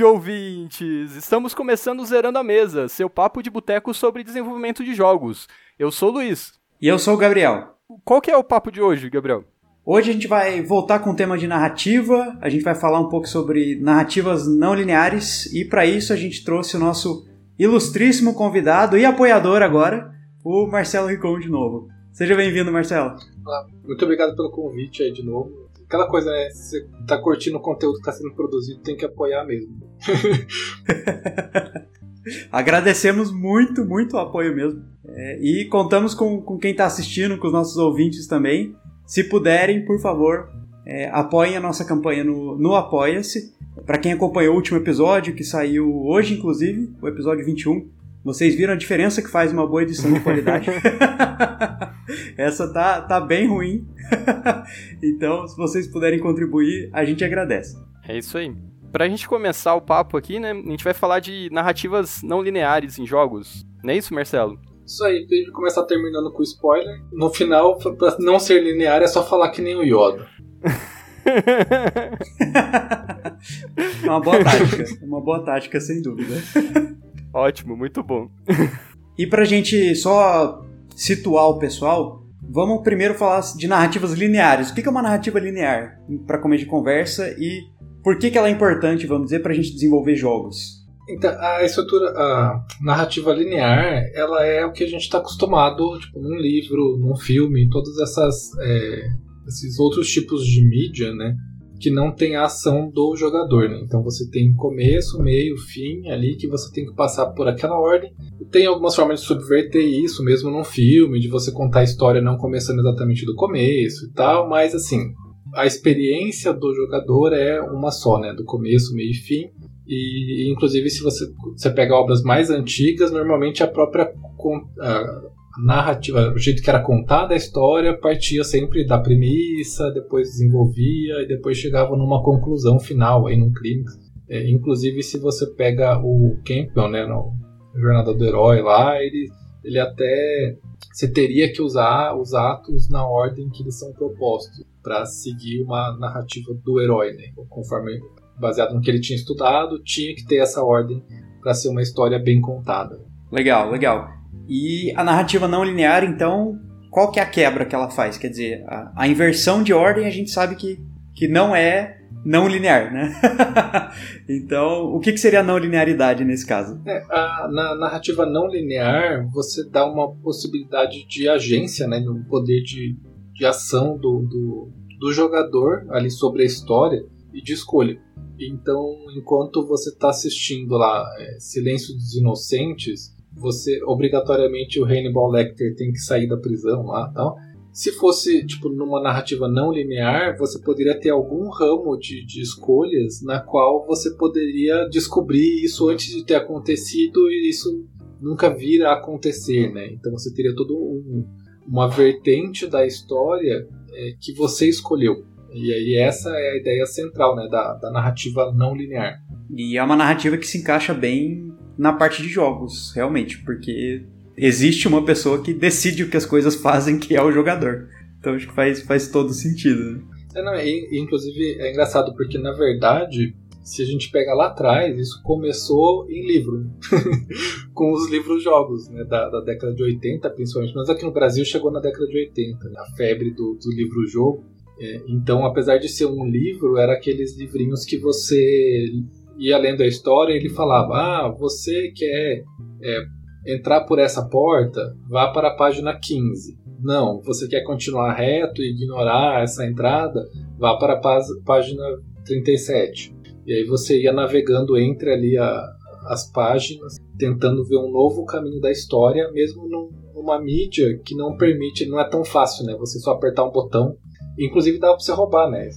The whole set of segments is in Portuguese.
Saúde, ouvintes! Estamos começando Zerando a Mesa, seu papo de boteco sobre desenvolvimento de jogos. Eu sou o Luiz. E eu sou o Gabriel. Qual que é o papo de hoje, Gabriel? Hoje a gente vai voltar com o tema de narrativa, a gente vai falar um pouco sobre narrativas não lineares e para isso a gente trouxe o nosso ilustríssimo convidado e apoiador agora, o Marcelo Ricon de novo. Seja bem-vindo, Marcelo. Muito obrigado pelo convite aí de novo. Aquela coisa, né? Se você tá curtindo o conteúdo que tá sendo produzido, tem que apoiar mesmo. Agradecemos muito, muito o apoio mesmo. É, e contamos com, com quem está assistindo, com os nossos ouvintes também. Se puderem, por favor, é, apoiem a nossa campanha no, no Apoia-se. Para quem acompanhou o último episódio, que saiu hoje, inclusive, o episódio 21, vocês viram a diferença que faz uma boa edição de qualidade? Essa tá, tá bem ruim. então, se vocês puderem contribuir, a gente agradece. É isso aí. Pra gente começar o papo aqui, né, a gente vai falar de narrativas não lineares em jogos. Não é isso, Marcelo? Isso aí, pra gente começar terminando com spoiler. No final, pra não ser linear, é só falar que nem o Yoda. uma boa tática, uma boa tática, sem dúvida. Ótimo, muito bom. e pra gente só situar o pessoal, vamos primeiro falar de narrativas lineares. O que é uma narrativa linear? Para começo de conversa e por que, ela é importante, vamos dizer, para a gente desenvolver jogos? Então, a estrutura, a narrativa linear, ela é o que a gente está acostumado, tipo, num livro, num filme, todos essas, é, esses outros tipos de mídia, né? Que não tem a ação do jogador. Né? Então você tem começo, meio, fim ali que você tem que passar por aquela ordem. E tem algumas formas de subverter isso, mesmo num filme, de você contar a história não começando exatamente do começo e tal, mas assim, a experiência do jogador é uma só, né? Do começo, meio e fim. E inclusive se você, você pega obras mais antigas, normalmente a própria a, narrativa, o jeito que era contada a história, partia sempre da premissa, depois desenvolvia e depois chegava numa conclusão final, aí num clímax. É, inclusive, se você pega o Campbell, né, no Jornada do Herói lá, ele, ele até você teria que usar os atos na ordem que eles são propostos para seguir uma narrativa do herói, né? Conforme baseado no que ele tinha estudado, tinha que ter essa ordem para ser uma história bem contada. Legal, legal. E a narrativa não linear, então, qual que é a quebra que ela faz? Quer dizer, a, a inversão de ordem a gente sabe que, que não é não linear, né? então, o que, que seria a não linearidade nesse caso? É, a, na narrativa não linear, você dá uma possibilidade de agência, né, no poder de, de ação do, do, do jogador ali sobre a história e de escolha. Então, enquanto você está assistindo lá é, Silêncio dos Inocentes, você obrigatoriamente o Hannibal Lecter tem que sair da prisão lá tal. Se fosse tipo numa narrativa não linear, você poderia ter algum ramo de, de escolhas na qual você poderia descobrir isso antes de ter acontecido e isso nunca vir a acontecer, né? Então você teria todo um, uma vertente da história é, que você escolheu. E aí essa é a ideia central né, da, da narrativa não linear. E é uma narrativa que se encaixa bem na parte de jogos, realmente, porque existe uma pessoa que decide o que as coisas fazem, que é o jogador. Então acho que faz, faz todo sentido. Né? É, não, e, inclusive é engraçado porque na verdade, se a gente pega lá atrás, isso começou em livro, com os livros-jogos né, da, da, década de 80, principalmente. Mas aqui no Brasil chegou na década de 80, né, a febre do, do livro-jogo. É, então, apesar de ser um livro, era aqueles livrinhos que você ia lendo a história, ele falava: Ah, você quer é, entrar por essa porta, vá para a página 15. Não, você quer continuar reto e ignorar essa entrada, vá para a página 37. E aí você ia navegando entre ali a, as páginas, tentando ver um novo caminho da história, mesmo num, numa mídia que não permite, não é tão fácil, né? Você só apertar um botão. Inclusive dava para você roubar, né?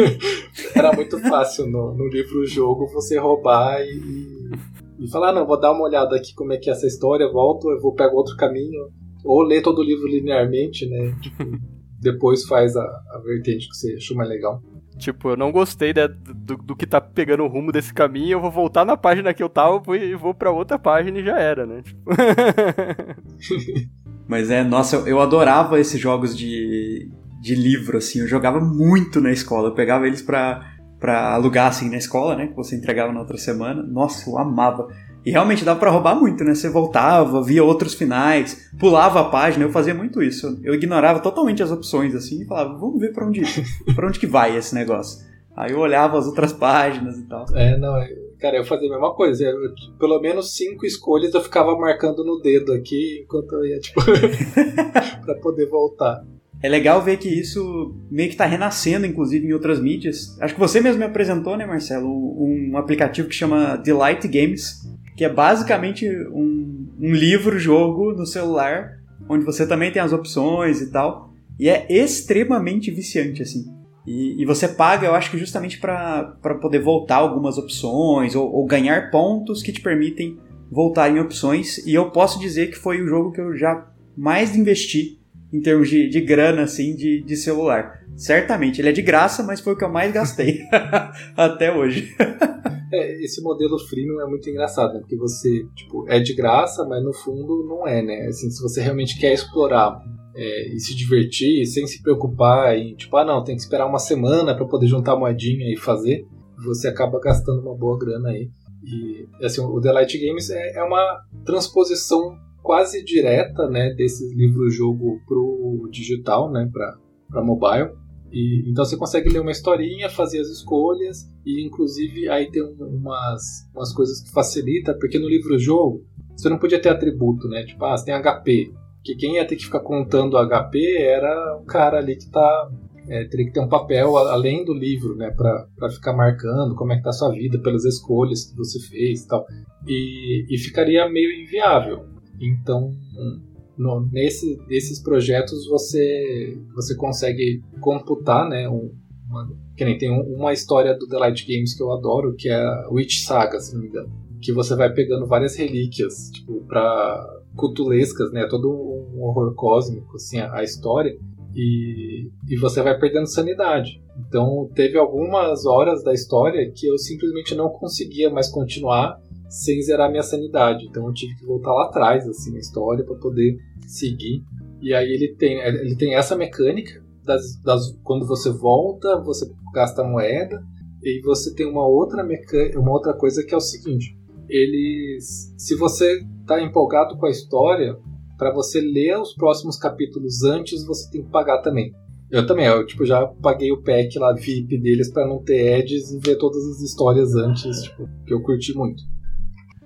Era muito fácil no, no livro-jogo você roubar e, e falar: ah, não, vou dar uma olhada aqui como é que é essa história, volto, eu vou pegar outro caminho. Ou ler todo o livro linearmente, né? Tipo, depois faz a, a vertente que você achou mais legal. Tipo, eu não gostei né, do, do, que tá pegando o rumo desse caminho, eu vou voltar na página que eu tava e vou pra outra página e já era, né? Tipo... Mas é, nossa, eu adorava esses jogos de, de livro, assim. Eu jogava muito na escola. Eu pegava eles pra, pra alugar assim na escola, né? Que você entregava na outra semana. Nossa, eu amava. E realmente dava para roubar muito, né? Você voltava, via outros finais, pulava a página, eu fazia muito isso. Eu ignorava totalmente as opções assim e falava, vamos ver para onde, para onde que vai esse negócio. Aí eu olhava as outras páginas e tal. É, não, é, cara, eu fazia a mesma coisa. Eu, pelo menos cinco escolhas eu ficava marcando no dedo aqui enquanto eu ia, tipo, pra poder voltar. É legal ver que isso meio que está renascendo, inclusive, em outras mídias. Acho que você mesmo me apresentou, né, Marcelo, um aplicativo que chama Delight Games, que é basicamente um, um livro-jogo no celular, onde você também tem as opções e tal. E é extremamente viciante, assim. E, e você paga, eu acho que justamente para poder voltar algumas opções ou, ou ganhar pontos que te permitem voltar em opções. E eu posso dizer que foi o jogo que eu já mais investi em termos de, de grana, assim, de, de celular. Certamente, ele é de graça, mas foi o que eu mais gastei até hoje. é, esse modelo freemium é muito engraçado, né? Porque você, tipo, é de graça, mas no fundo não é, né? Assim, se você realmente quer explorar é, e se divertir, sem se preocupar em, tipo, ah, não, tem que esperar uma semana para poder juntar moedinha e fazer, você acaba gastando uma boa grana aí. E, assim, o The Light Games é, é uma transposição quase direta, né, desses livros-jogo pro digital, né, para mobile. E, então você consegue ler uma historinha, fazer as escolhas e inclusive aí tem umas, umas coisas que facilita, porque no livro-jogo você não podia ter atributo, né? Tipo, ah, você tem HP. Que quem ia ter que ficar contando HP era o cara ali que tá é, teria que ter um papel além do livro, né, para ficar marcando como é que tá a sua vida pelas escolhas que você fez e tal. E, e ficaria meio inviável. Então, no, nesse, nesses projetos você, você consegue computar, né, um, uma, que nem tem uma história do The Light Games que eu adoro, que é a Witch Saga, se não me engano, que você vai pegando várias relíquias, tipo, para cutulescas, né, todo um horror cósmico, assim, a, a história, e, e você vai perdendo sanidade. Então, teve algumas horas da história que eu simplesmente não conseguia mais continuar sem zerar minha sanidade. Então eu tive que voltar lá atrás, assim, na história para poder seguir. E aí ele tem, ele tem essa mecânica das, das, quando você volta, você gasta moeda. E você tem uma outra mecânica, uma outra coisa que é o seguinte: eles, se você está empolgado com a história, para você ler os próximos capítulos antes, você tem que pagar também. Eu também, eu tipo, já paguei o pack lá VIP deles para não ter ads e ver todas as histórias antes, tipo, que eu curti muito.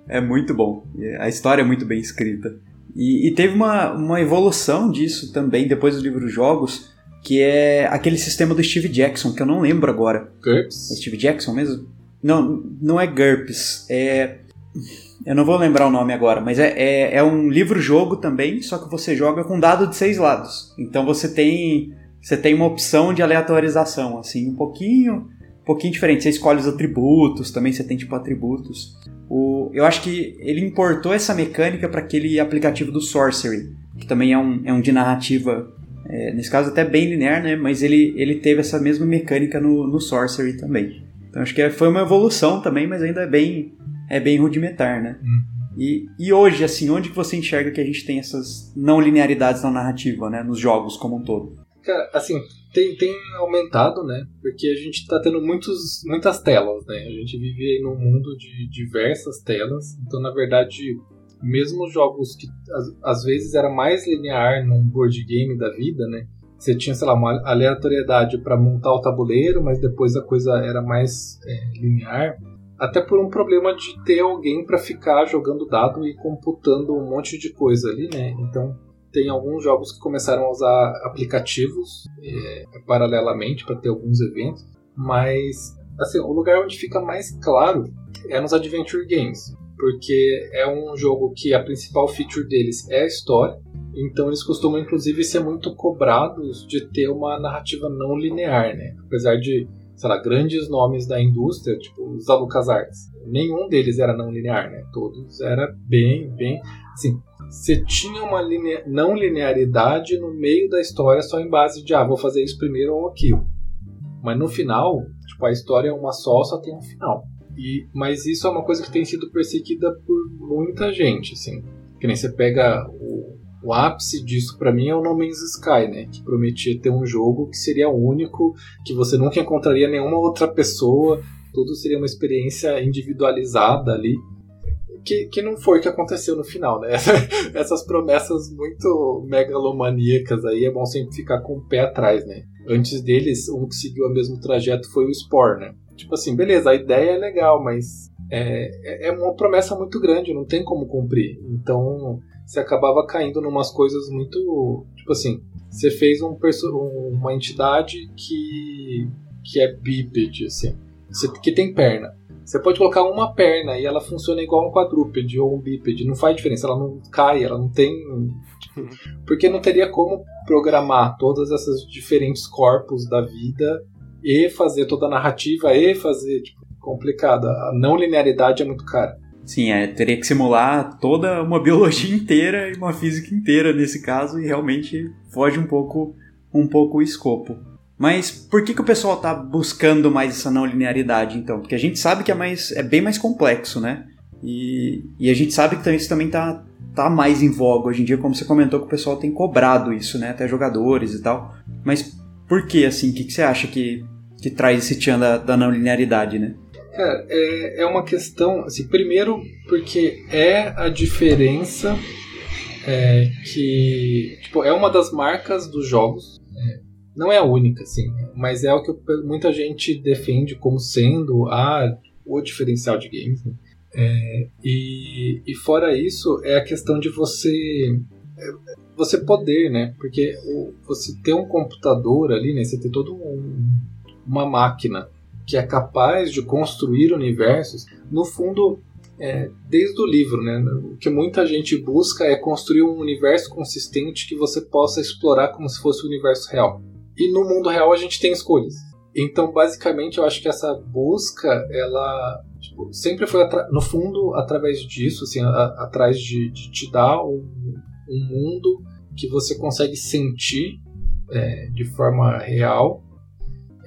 É muito bom. A história é muito bem escrita. E, e, teve uma, uma evolução disso também depois do livro Jogos, que é aquele sistema do Steve Jackson, que eu não lembro agora. GURPS? É Steve Jackson mesmo? Não, não é GURPS. É. Eu não vou lembrar o nome agora, mas é, é, é um livro-jogo também, só que você joga com dado de seis lados. Então você tem você tem uma opção de aleatorização, assim, um pouquinho, pouquinho diferente. Você escolhe os atributos, também você tem tipo atributos. O, eu acho que ele importou essa mecânica para aquele aplicativo do Sorcery, que também é um, é um de narrativa, é, nesse caso até bem linear, né? Mas ele, ele teve essa mesma mecânica no, no Sorcery também. Então acho que é, foi uma evolução também, mas ainda é bem, é bem rudimentar, né? Uhum. E, e hoje, assim, onde que você enxerga que a gente tem essas não linearidades na narrativa, né? Nos jogos como um todo? Cara, assim, tem, tem aumentado, né? Porque a gente está tendo muitos, muitas telas, né? A gente vive aí num mundo de diversas telas. Então, na verdade, mesmo jogos que às, vezes era mais linear num board game da vida, né? Você tinha, sei lá, uma aleatoriedade para montar o tabuleiro, mas depois a coisa era mais é, linear. Até por um problema de ter alguém para ficar jogando dado e computando um monte de coisa ali, né? Então, tem alguns jogos que começaram a usar aplicativos é, paralelamente para ter alguns eventos, mas assim, o lugar onde fica mais claro é nos adventure games, porque é um jogo que a principal feature deles é a história, então eles costumam inclusive ser muito cobrados de ter uma narrativa não linear, né? Apesar de, sei lá, grandes nomes da indústria, tipo os LucasArts, nenhum deles era não linear, né? Todos era bem, bem, assim, você tinha uma linea, não linearidade no meio da história só em base de, ah, vou fazer isso primeiro ou aquilo. Mas no final, tipo, a história é uma só, só tem um final. E, mas isso é uma coisa que tem sido perseguida por muita gente, assim. Que nem você pega o, O ápice disso para mim é o No Man's Sky, né? Que prometia ter um jogo que seria único, que você nunca encontraria nenhuma outra pessoa, tudo seria uma experiência individualizada ali. Que, que não foi o que aconteceu no final, né? Essas promessas muito megalomaníacas aí é bom sempre ficar com o pé atrás, né? Antes deles, um que seguiu o mesmo trajeto foi o Spore, né? Tipo assim, beleza, a ideia é legal, mas é, é uma promessa muito grande, não tem como cumprir. Então você acabava caindo numas coisas muito. Tipo assim, você fez um, uma entidade que, que é bípede, assim, que tem perna. Você pode colocar uma perna e ela funciona igual um quadrúpede ou um bípede, não faz diferença, ela não cai, ela não tem. Porque não teria como programar todas essas diferentes corpos da vida e fazer toda a narrativa e fazer. Tipo, complicada. A não linearidade é muito cara. Sim, é, teria que simular toda uma biologia inteira e uma física inteira nesse caso e realmente foge um pouco um pouco o escopo. Mas por que, que o pessoal está buscando mais essa não linearidade, então? Porque a gente sabe que é, mais, é bem mais complexo, né? E, e a gente sabe que isso também está tá mais em voga hoje em dia, como você comentou, que o pessoal tem cobrado isso, né? Até jogadores e tal. Mas por que, assim? O que, que você acha que, que traz esse tchan da, da não linearidade, né? Cara, é, é uma questão, assim, primeiro porque é a diferença é, que, tipo, é uma das marcas dos jogos, não é a única, assim, mas é o que muita gente defende como sendo a, o diferencial de games. Né? É, e, e fora isso, é a questão de você você poder, né? Porque você ter um computador ali, né? Você ter toda um, uma máquina que é capaz de construir universos, no fundo, é, desde o livro, né? O que muita gente busca é construir um universo consistente que você possa explorar como se fosse o universo real. E no mundo real a gente tem escolhas. Então, basicamente, eu acho que essa busca, ela tipo, sempre foi, no fundo, através disso, assim, atrás de, de, te dar um, um, mundo que você consegue sentir é, de forma real.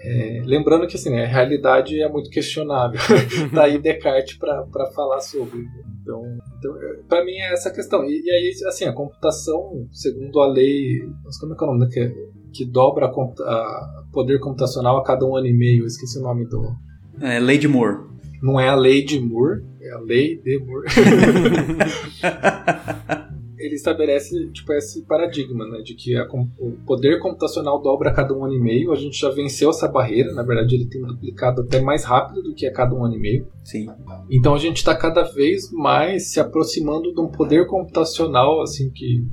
É, lembrando que assim, a realidade é muito questionável. tá aí Descartes para falar sobre. Então, então para mim é essa questão. E, e, aí, assim, a computação, segundo a lei. Como é que é o nome daquele? Que dobra a, a poder computacional a cada um ano e meio. Eu esqueci o nome do. É, lei de Moore. Não é a lei de Moore, é a lei de Moore. ele estabelece tipo esse paradigma, né, de que a, o poder computacional dobra a cada um ano e meio. A gente já venceu essa barreira. Na verdade, ele tem duplicado até mais rápido do que a cada um ano e meio. Sim. Então a gente está cada vez mais se aproximando de um poder computacional assim que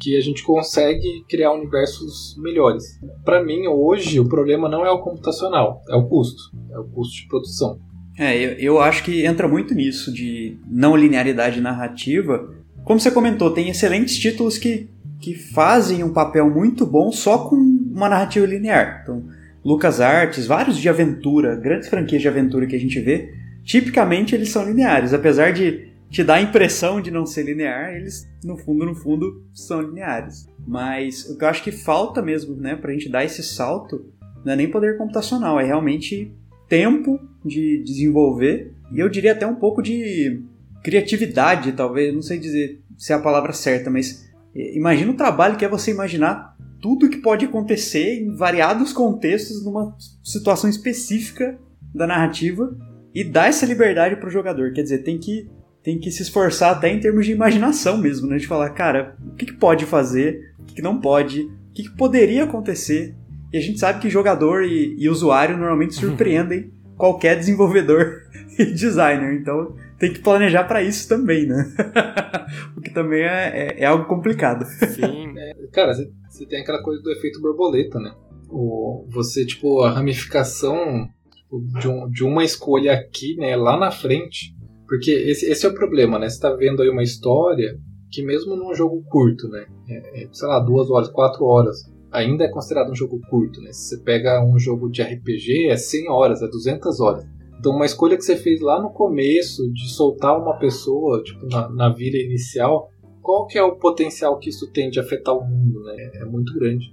que a gente consegue criar universos melhores. Para mim, hoje, o problema não é o computacional, é o custo, é o custo de produção. É, eu, eu acho que entra muito nisso de não linearidade narrativa. Como você comentou, tem excelentes títulos que, que fazem um papel muito bom só com uma narrativa linear. Então, Lucas Artes, vários de aventura, grandes franquias de aventura que a gente vê, tipicamente eles são lineares, apesar de te dá a impressão de não ser linear, eles, no fundo, no fundo, são lineares. Mas o que eu acho que falta mesmo, né, pra gente dar esse salto, não é nem poder computacional, é realmente tempo de desenvolver, e eu diria até um pouco de criatividade, talvez, não sei dizer se é a palavra certa, mas imagina o trabalho que é você imaginar tudo que pode acontecer em variados contextos numa situação específica da narrativa e dar essa liberdade para o jogador. Quer dizer, tem que tem que se esforçar até em termos de imaginação mesmo, né? De falar, cara, o que, que pode fazer, o que, que não pode, o que, que, poderia acontecer. E a gente sabe que jogador e, e usuário normalmente surpreendem qualquer desenvolvedor e designer. Então tem que planejar para isso também, né? o que também é, é, é algo complicado. Sim. É, cara, você tem aquela coisa do efeito borboleta, né? O, você, tipo, a ramificação tipo, de, um, de uma escolha aqui, né, lá na frente, porque esse, esse é o problema, né? Você tá vendo aí uma história que mesmo num jogo curto, né? É, é, sei lá, duas horas, quatro horas, ainda é considerado um jogo curto, né? Se você pega um jogo de RPG, é 100 horas, é 200 horas. Então, uma escolha que você fez lá no começo de soltar uma pessoa, tipo, na, na vila inicial, qual que é o potencial que isso tem de afetar o mundo, né? É muito grande.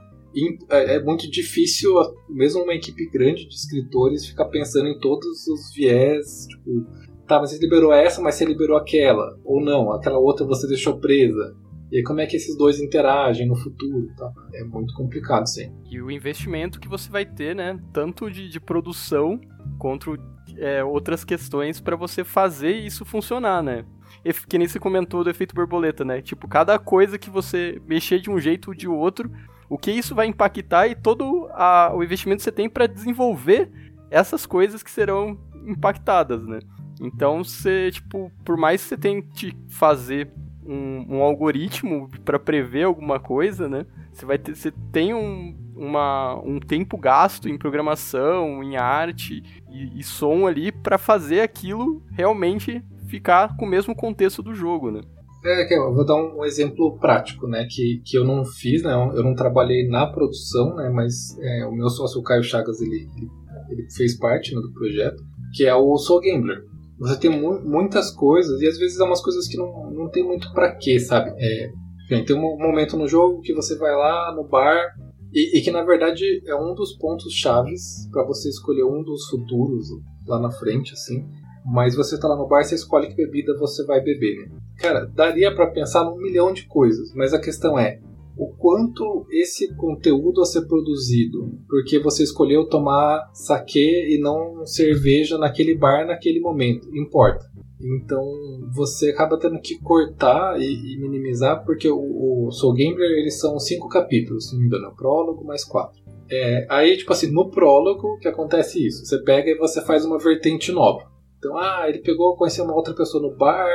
É, é muito difícil, mesmo uma equipe grande de escritores, ficar pensando em todos os viés, tipo, tá, você liberou essa, mas você liberou aquela. Ou não, aquela outra você deixou presa. E aí como é que esses dois interagem no futuro tá? É muito complicado, sim. E o investimento que você vai ter, né? Tanto de, de produção quanto é, outras questões para você fazer isso funcionar, né? Que nem você comentou do efeito borboleta, né? Tipo, cada coisa que você mexer de um jeito ou de outro, o que isso vai impactar e todo a, o investimento que você tem para desenvolver essas coisas que serão impactadas, né? Então, você, tipo, por mais que você tente fazer um, um algoritmo para prever alguma coisa, né? Você vai ter, você tem um, uma, um tempo gasto em programação, em arte e, e som ali para fazer aquilo realmente ficar com o mesmo contexto do jogo, né? É, eu vou dar um exemplo prático, né, que, que eu não fiz, né, eu não trabalhei na produção, né, mas é, o meu sócio, o Caio Chagas, ele, ele, ele fez parte né, do projeto, que é o Soul Gambler. Você tem mu muitas coisas, e às vezes é umas coisas que não, não tem muito pra quê, sabe? É, tem um momento no jogo que você vai lá no bar, e, e que na verdade é um dos pontos chaves para você escolher um dos futuros lá na frente, assim. Mas você tá lá no bar, você escolhe que bebida você vai beber, né? Cara, daria para pensar num milhão de coisas, mas a questão é o quanto esse conteúdo a ser produzido, porque você escolheu tomar saque e não cerveja naquele bar naquele momento, importa. Então você acaba tendo que cortar e, e minimizar, porque o, o Soul Gambler eles são cinco capítulos, se não me engano, é prólogo mais quatro. É, aí, tipo assim, no prólogo que acontece isso? Você pega e você faz uma vertente nova. Então, ah, ele pegou, conheceu uma outra pessoa no bar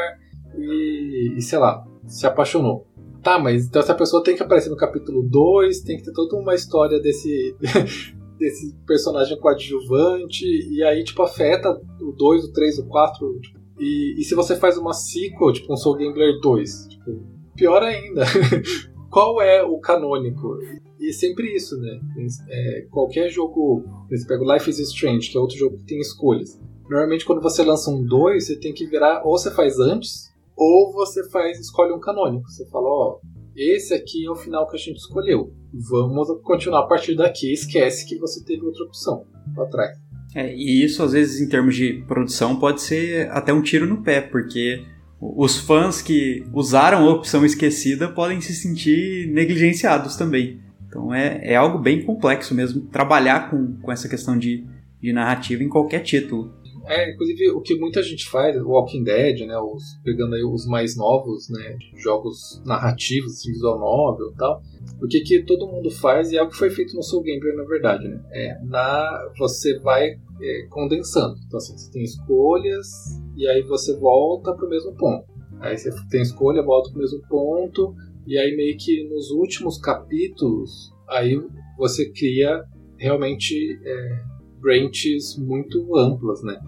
e, e sei lá, se apaixonou. Tá, mas então essa pessoa tem que aparecer no capítulo 2, tem que ter toda uma história desse, desse personagem coadjuvante, e aí, tipo, afeta o 2, o 3, o 4, tipo, e, e se você faz uma sequel, tipo um Soul Gambler 2, tipo, pior ainda. Qual é o canônico? E é sempre isso, né? É, qualquer jogo. Você pega o Life is Strange, que é outro jogo que tem escolhas. Normalmente, quando você lança um 2, você tem que virar. Ou você faz antes, ou você faz escolhe um canônico. Você fala: ó, esse aqui é o final que a gente escolheu. Vamos continuar a partir daqui. Esquece que você teve outra opção pra trás. É, e isso, às vezes, em termos de produção, pode ser até um tiro no pé, porque os fãs que usaram a opção esquecida podem se sentir negligenciados também. Então é, é algo bem complexo mesmo trabalhar com, com essa questão de, de narrativa em qualquer título. É, inclusive o que muita gente faz, Walking Dead, né, os, pegando aí os mais novos, né, jogos narrativos, assim, visual novel e tal, o que, que todo mundo faz e é o que foi feito no Soul Gamer, na verdade, né, é, na, você vai é, condensando, então assim, você tem escolhas e aí você volta para o mesmo ponto, aí você tem escolha, volta para o mesmo ponto e aí meio que nos últimos capítulos, aí você cria realmente é, branches muito amplas, né?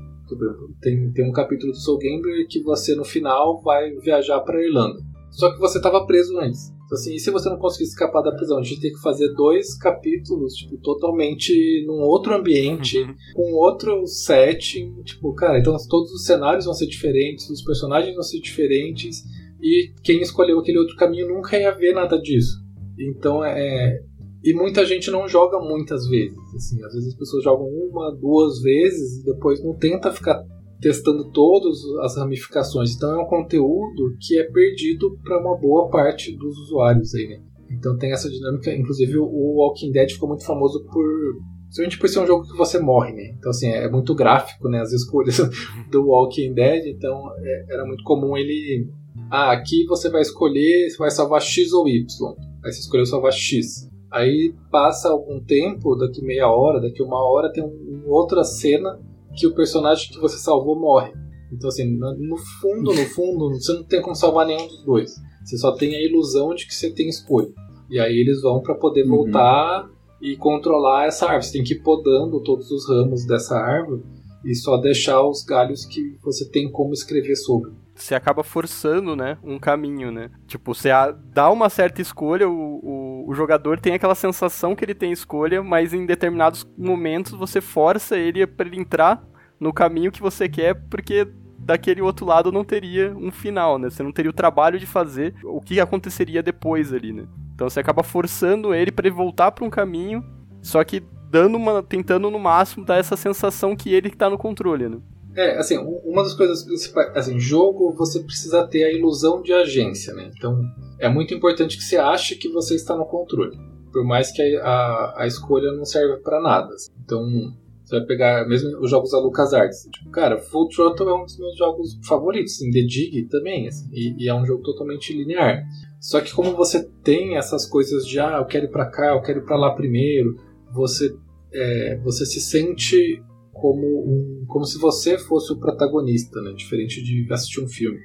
Tem, tem um capítulo do Soul Gambler que você no final vai viajar para Irlanda. Só que você estava preso antes. Então, assim, e se você não conseguir escapar da prisão? A gente tem que fazer dois capítulos, tipo, totalmente num outro ambiente, uhum. com outro setting. Tipo, cara, então todos os cenários vão ser diferentes, os personagens vão ser diferentes, e quem escolheu aquele outro caminho nunca ia ver nada disso. Então é, e muita gente não joga muitas vezes. Assim, às vezes as pessoas jogam uma, duas vezes e depois não tenta ficar testando todas as ramificações. Então é um conteúdo que é perdido para uma boa parte dos usuários aí, né? Então tem essa dinâmica. Inclusive o Walking Dead ficou muito famoso por Principalmente por ser um jogo que você morre, né? Então, assim, é muito gráfico, né? As escolhas do Walking Dead. Então, é, era muito comum ele... Ah, aqui você vai escolher... Você vai salvar X ou Y. Aí você escolheu salvar X. Aí passa algum tempo, daqui meia hora, daqui uma hora, tem uma outra cena que o personagem que você salvou morre. Então, assim, no fundo, no fundo, você não tem como salvar nenhum dos dois. Você só tem a ilusão de que você tem escolha. E aí eles vão para poder uhum. voltar e controlar essa árvore. Você tem que ir podando todos os ramos dessa árvore e só deixar os galhos que você tem como escrever sobre você acaba forçando, né, um caminho, né? Tipo, você dá uma certa escolha, o, o, o, jogador tem aquela sensação que ele tem escolha, mas em determinados momentos você força ele para ele entrar no caminho que você quer, porque daquele outro lado não teria um final, né? Você não teria o trabalho de fazer o que aconteceria depois ali, né? Então você acaba forçando ele para ele voltar para um caminho, só que dando uma tentando no máximo dar essa sensação que ele que tá no controle, né? É, assim, uma das coisas principais, assim, jogo você precisa ter a ilusão de agência, né? Então, é muito importante que você ache que você está no controle, por mais que a, a, a escolha não serve para nada. Assim. Então, você vai pegar mesmo os jogos da LucasArts. Tipo, cara, Full Throttle é um dos meus jogos favoritos, assim, The Dig também, assim, e, e, é um jogo totalmente linear. Só que como você tem essas coisas de, ah, eu quero ir pra cá, eu quero ir pra lá primeiro, você, é, você se sente como, um, como se você fosse o protagonista, né? Diferente de assistir um filme.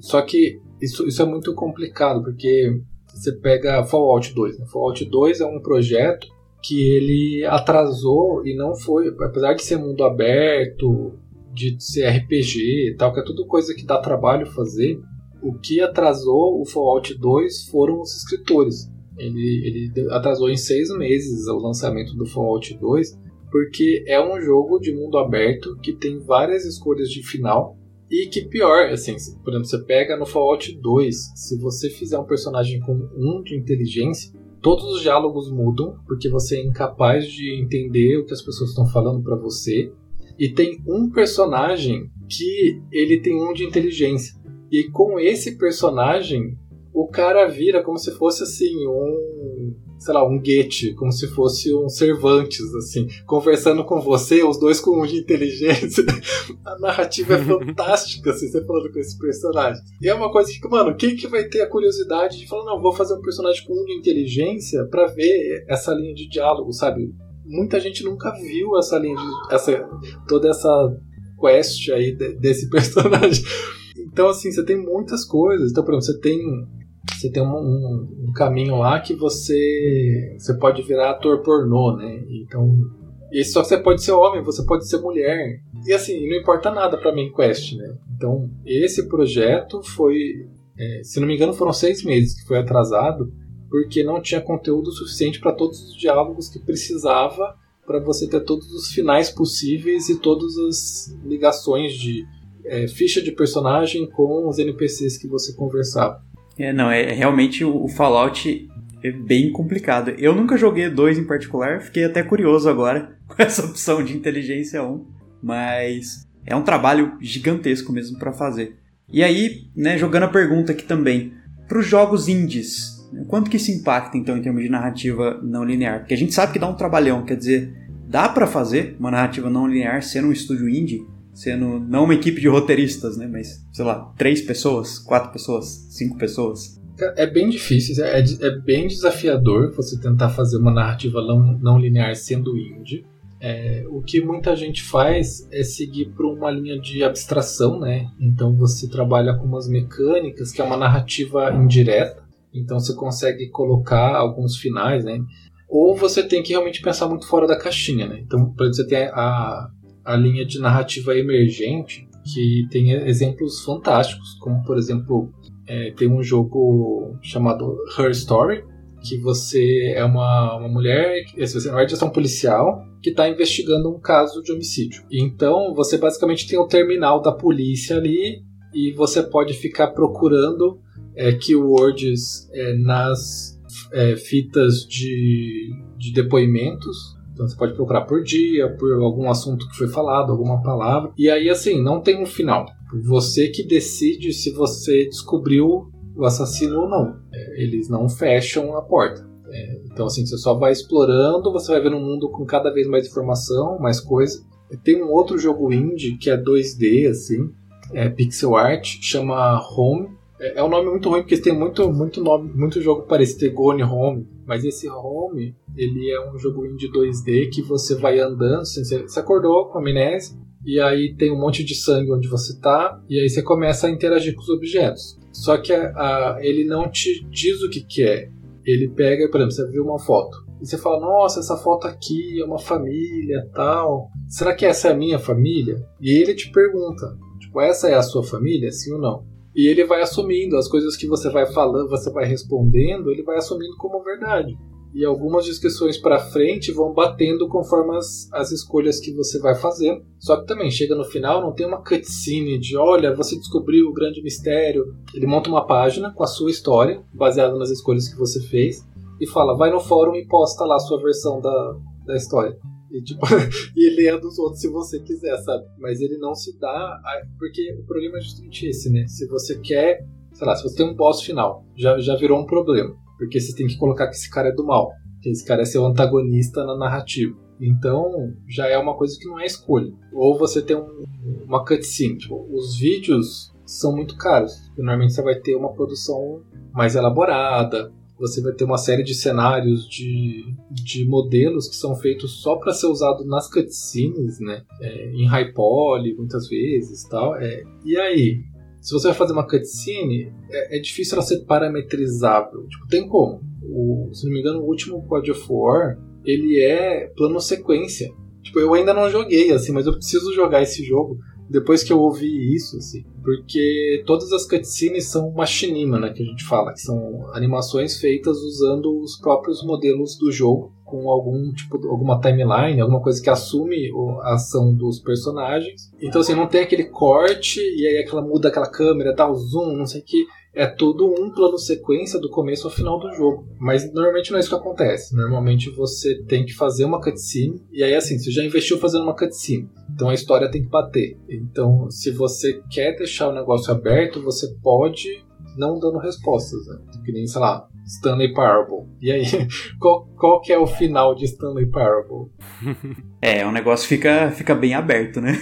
Só que isso, isso é muito complicado, porque você pega Fallout 2. Né? Fallout 2 é um projeto que ele atrasou e não foi, apesar de ser mundo aberto, de ser RPG e tal, que é tudo coisa que dá trabalho fazer, o que atrasou o Fallout 2 foram os escritores. Ele, ele atrasou em seis meses o lançamento do Fallout 2, porque é um jogo de mundo aberto que tem várias escolhas de final e que pior, assim, por exemplo, você pega no Fallout 2, se você fizer um personagem com 1 de inteligência, todos os diálogos mudam, porque você é incapaz de entender o que as pessoas estão falando para você. E tem um personagem que ele tem 1 de inteligência. E com esse personagem, o cara vira como se fosse assim, um sei lá, um Goethe, como se fosse um Cervantes, assim, conversando com você, os dois com um de inteligência. A narrativa é fantástica, assim, você falando com esse personagem. E é uma coisa que, mano, quem que vai ter a curiosidade de falar, não, vou fazer um personagem com um de inteligência para ver essa linha de diálogo, sabe? Muita gente nunca viu essa linha de. Essa, toda essa quest aí de, desse personagem. Então, assim, você tem muitas coisas. Então, por exemplo, você tem você tem um, um, um, caminho lá que você você pode virar ator pornô, né? Então, isso só que você pode ser homem, você pode ser mulher. E assim, não importa nada para main quest, né? Então, esse projeto foi, é, se não me engano, foram seis meses que foi atrasado, porque não tinha conteúdo suficiente para todos os diálogos que precisava para você ter todos os finais possíveis e todas as ligações de é, ficha de personagem com os NPCs que você conversava. É, não, é realmente o, Fallout é bem complicado. Eu nunca joguei dois em particular, fiquei até curioso agora com essa opção de inteligência 1, mas é um trabalho gigantesco mesmo para fazer. E aí, né, jogando a pergunta aqui também, para os jogos indies, quanto que isso impacta então em termos de narrativa não linear? Porque a gente sabe que dá um trabalhão, quer dizer, dá para fazer uma narrativa não linear sendo um estúdio indie, sendo não uma equipe de roteiristas, né? Mas, sei lá, três pessoas, quatro pessoas, cinco pessoas. É bem difícil, é, é bem desafiador você tentar fazer uma narrativa não, não linear sendo indie. É, o que muita gente faz é seguir por uma linha de abstração, né? Então você trabalha com umas mecânicas, que é uma narrativa indireta. Então você consegue colocar alguns finais, né? Ou você tem que realmente pensar muito fora da caixinha, né? Então, por exemplo, você tem a, a linha de narrativa emergente, que tem exemplos fantásticos, como por exemplo, é, tem um jogo chamado Her Story, que você é uma, uma mulher, você não é de ação policial, que está investigando um caso de homicídio. Então você basicamente tem o terminal da polícia ali e você pode ficar procurando é, keywords é, nas é, fitas de, de depoimentos então você pode procurar por dia, por algum assunto que foi falado, alguma palavra. E aí, assim, não tem um final. Você que decide se você descobriu o assassino ou não. É, eles não fecham a porta. É, então, assim, você só vai explorando, você vai vendo um mundo com cada vez mais informação, mais coisa. Tem um outro jogo indie que é 2D, assim, é pixel art, chama Home. É, é um nome muito ruim porque tem muito, muito nome, muito jogo parecido, tem Gone Home. Mas esse Home, ele é um jogo indie 2D que você vai andando, assim, você acordou com amnésia, e aí tem um monte de sangue onde você tá, e aí você começa a interagir com os objetos. Só que a, a, ele não te diz o que, que é. Ele pega, por exemplo, você viu uma foto. E você fala, nossa, essa foto aqui é uma família tal. Será que essa é a minha família? E ele te pergunta, tipo, essa é a sua família, sim ou não? E ele vai assumindo as coisas que você vai falando, você vai respondendo, ele vai assumindo como verdade. E algumas descrições para frente vão batendo conforme as, as escolhas que você vai fazer. Só que também chega no final, não tem uma cutscene de olha, você descobriu o grande mistério. Ele monta uma página com a sua história, baseada nas escolhas que você fez, e fala, vai no fórum e posta lá a sua versão da, da história. E, tipo, e ler dos outros se você quiser, sabe? Mas ele não se dá. Porque o problema é justamente esse, né? Se você quer. Sei lá, se você tem um boss final, já, já virou um problema. Porque você tem que colocar que esse cara é do mal. Que esse cara é seu antagonista na narrativa. Então, já é uma coisa que não é escolha. Ou você tem um, uma cutscene. Tipo, os vídeos são muito caros. Normalmente você vai ter uma produção mais elaborada, você vai ter uma série de cenários de, de modelos que são feitos só para ser usado nas cutscenes, né? É, em high poly, muitas vezes tal. É, e aí, se você vai fazer uma cutscene, é, é difícil ela ser parametrizável. Tipo, tem como. O, se não me engano, o último God of War, ele é plano sequência. Tipo, eu ainda não joguei, assim, mas eu preciso jogar esse jogo depois que eu ouvi isso, assim, porque todas as cutscenes são machinima, né, que a gente fala, que são animações feitas usando os próprios modelos do jogo, com algum tipo, alguma timeline, alguma coisa que assume a ação dos personagens. Então, assim, não tem aquele corte e aí aquela muda aquela câmera, dá o zoom, não sei o que é tudo um plano sequência do começo ao final do jogo. Mas normalmente não é isso que acontece. Normalmente você tem que fazer uma cutscene, e aí assim, você já investiu fazendo uma cutscene. Então a história tem que bater. Então, se você quer deixar o negócio aberto, você pode não dando respostas, né? Que nem, sei lá, Stanley Parable. E aí, qual, qual que é o final de Stanley Parable? É, o negócio fica, fica bem aberto, né?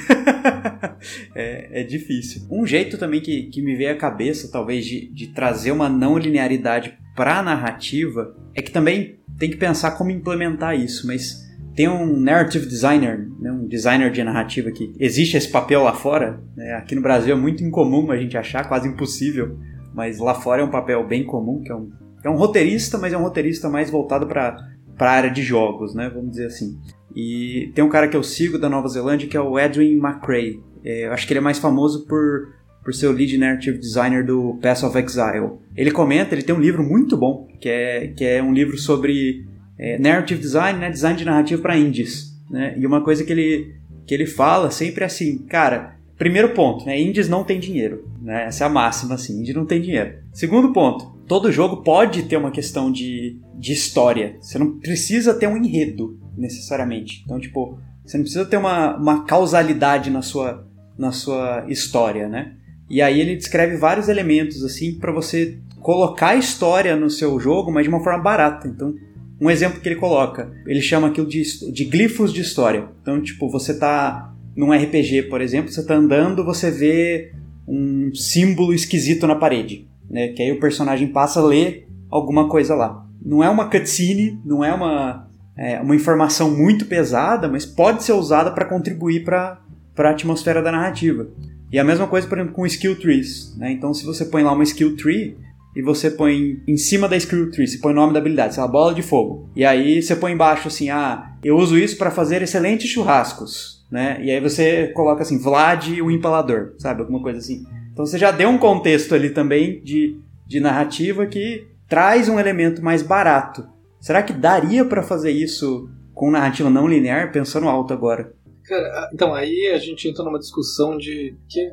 é, é difícil. Um jeito também que, que me veio à cabeça, talvez, de, de trazer uma não linearidade para a narrativa, é que também tem que pensar como implementar isso, mas tem um narrative designer, né, um designer de narrativa que existe esse papel lá fora. Né, aqui no Brasil é muito incomum a gente achar, quase impossível, mas lá fora é um papel bem comum, que é um, é um roteirista, mas é um roteirista mais voltado para a área de jogos, né, vamos dizer assim. E tem um cara que eu sigo da Nova Zelândia que é o Edwin McRae. É, eu acho que ele é mais famoso por, por ser o lead narrative designer do Pass of Exile. Ele comenta, ele tem um livro muito bom, que é, que é um livro sobre é, narrative design, né, design de narrativa para indies. Né? E uma coisa que ele, que ele fala sempre é assim, cara, primeiro ponto, né, indies não tem dinheiro. Né? Essa é a máxima, assim, indie não tem dinheiro. Segundo ponto, todo jogo pode ter uma questão de, de história. Você não precisa ter um enredo, necessariamente. Então, tipo, você não precisa ter uma, uma causalidade na sua, na sua história, né? E aí ele descreve vários elementos, assim, para você colocar a história no seu jogo, mas de uma forma barata. Então, um exemplo que ele coloca, ele chama aquilo de, de glifos de história. Então, tipo, você tá num RPG, por exemplo, você tá andando, você vê um símbolo esquisito na parede, né? Que aí o personagem passa a ler alguma coisa lá. Não é uma cutscene, não é uma é uma informação muito pesada, mas pode ser usada para contribuir para a atmosfera da narrativa. E a mesma coisa, por exemplo, com skill trees. Né? Então, se você põe lá uma skill tree e você põe em cima da skill tree, você põe o nome da habilidade, sei lá, bola de fogo. E aí você põe embaixo assim, ah, eu uso isso para fazer excelentes churrascos. Né? E aí você coloca assim, Vlad o empalador, sabe? Alguma coisa assim. Então você já deu um contexto ali também de, de narrativa que traz um elemento mais barato Será que daria para fazer isso com narrativa não linear, pensando alto agora? Cara, então aí a gente entra numa discussão de que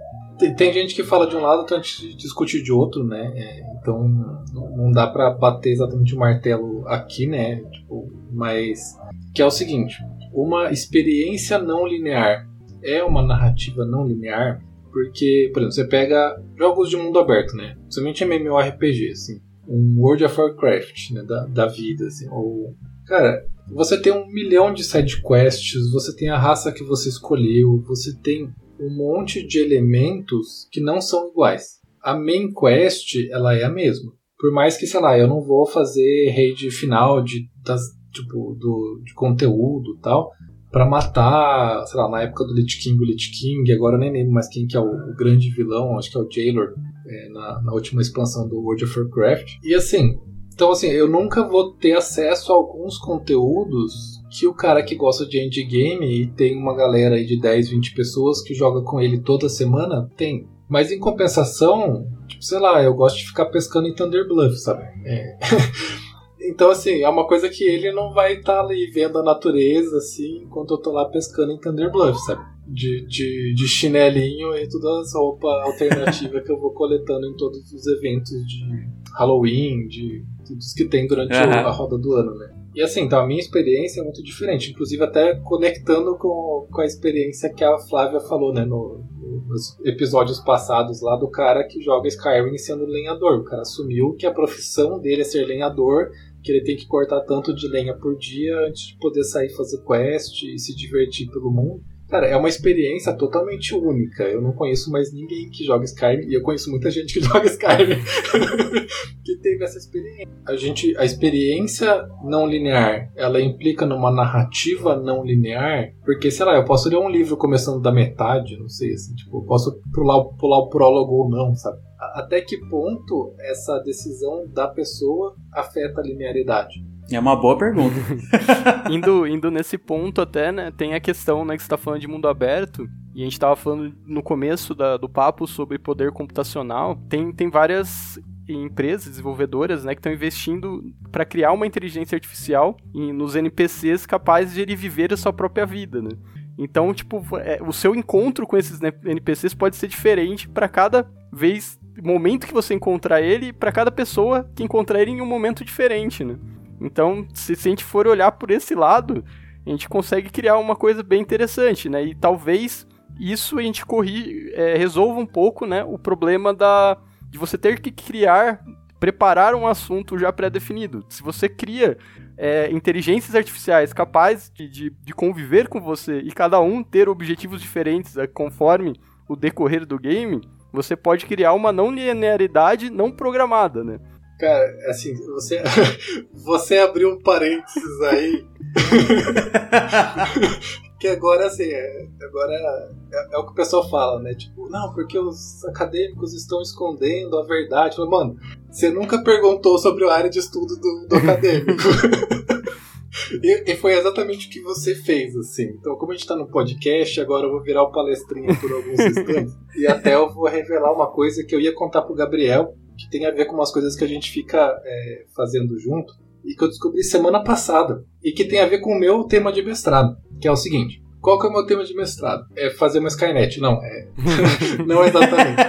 tem, gente que fala de um lado, então a gente discute de outro, né? É, então não, não dá para bater exatamente o martelo aqui, né? Tipo, mas que é o seguinte: uma experiência não linear é uma narrativa não linear porque, por exemplo, você pega jogos de mundo aberto, né? Principalmente MMORPG, assim um World of Warcraft né, da, da vida, assim, ou cara, você tem um milhão de side quests, você tem a raça que você escolheu, você tem um monte de elementos que não são iguais. A main quest ela é a mesma, por mais que sei lá, eu não vou fazer raid final de das, tipo do de conteúdo tal para matar, sei lá, na época do Lich King, o Lich King, agora eu nem lembro mais quem que é o, o grande vilão, acho que é o Jailor, é, na, na última expansão do World of Warcraft. E assim, então assim, eu nunca vou ter acesso a alguns conteúdos que o cara que gosta de endgame e tem uma galera aí de 10, 20 pessoas que joga com ele toda semana, tem. Mas em compensação, tipo, sei lá, eu gosto de ficar pescando em Thunder Bluff, sabe? É. Então, assim, é uma coisa que ele não vai estar tá ali vendo a natureza, assim, enquanto eu tô lá pescando em Thunder Bluff, sabe? De, de, de chinelinho e todas as roupas alternativas que eu vou coletando em todos os eventos de Halloween, de tudo que tem durante uhum. a roda do ano, né? E assim, então a minha experiência é muito diferente, inclusive até conectando com, com a experiência que a Flávia falou, né, no, nos episódios passados lá do cara que joga Skyrim sendo lenhador. O cara assumiu que a profissão dele é ser lenhador, que ele tem que cortar tanto de lenha por dia antes de poder sair fazer quest e se divertir pelo mundo. Cara, é uma experiência totalmente única. Eu não conheço mais ninguém que joga Skyrim e eu conheço muita gente que joga Skyrim que teve essa experiência. A gente, a experiência não linear, ela implica numa narrativa não linear, porque sei lá, eu posso ler um livro começando da metade, não sei assim, tipo, eu posso pular, pular o prólogo ou não, sabe? Até que ponto essa decisão da pessoa afeta a linearidade? É uma boa pergunta. indo, indo nesse ponto até, né, tem a questão, né, que você tá falando de mundo aberto, e a gente estava falando no começo da, do papo sobre poder computacional, tem, tem várias empresas desenvolvedoras né, que estão investindo para criar uma inteligência artificial em, nos NPCs capazes de ele viver a sua própria vida. Né? Então, tipo, é, o seu encontro com esses NPCs pode ser diferente para cada vez, momento que você encontrar ele, para cada pessoa que encontrar ele em um momento diferente, né? Então, se, se a gente for olhar por esse lado, a gente consegue criar uma coisa bem interessante, né? E talvez isso a gente corri, é, resolva um pouco, né, o problema da, de você ter que criar, preparar um assunto já pré-definido. Se você cria é, inteligências artificiais capazes de, de, de, conviver com você e cada um ter objetivos diferentes é, conforme o decorrer do game, você pode criar uma não linearidade não programada, né? Cara, assim, você, você abriu um parênteses aí. que agora, assim, é, agora é, é, o que o pessoal fala, né? Tipo, não, porque os acadêmicos estão escondendo a verdade. Falo, Mano, você nunca perguntou sobre a área de estudo do, do acadêmico. E, e, foi exatamente o que você fez, assim. Então, como a gente tá no podcast, agora eu vou virar o palestrinho por alguns instantes. e até eu vou revelar uma coisa que eu ia contar pro Gabriel, que tem a ver com umas coisas que a gente fica é, fazendo junto e que eu descobri semana passada e que tem a ver com o meu tema de mestrado, que é o seguinte. Qual que é o meu tema de mestrado? É fazer uma Skynet. Não, é. não exatamente.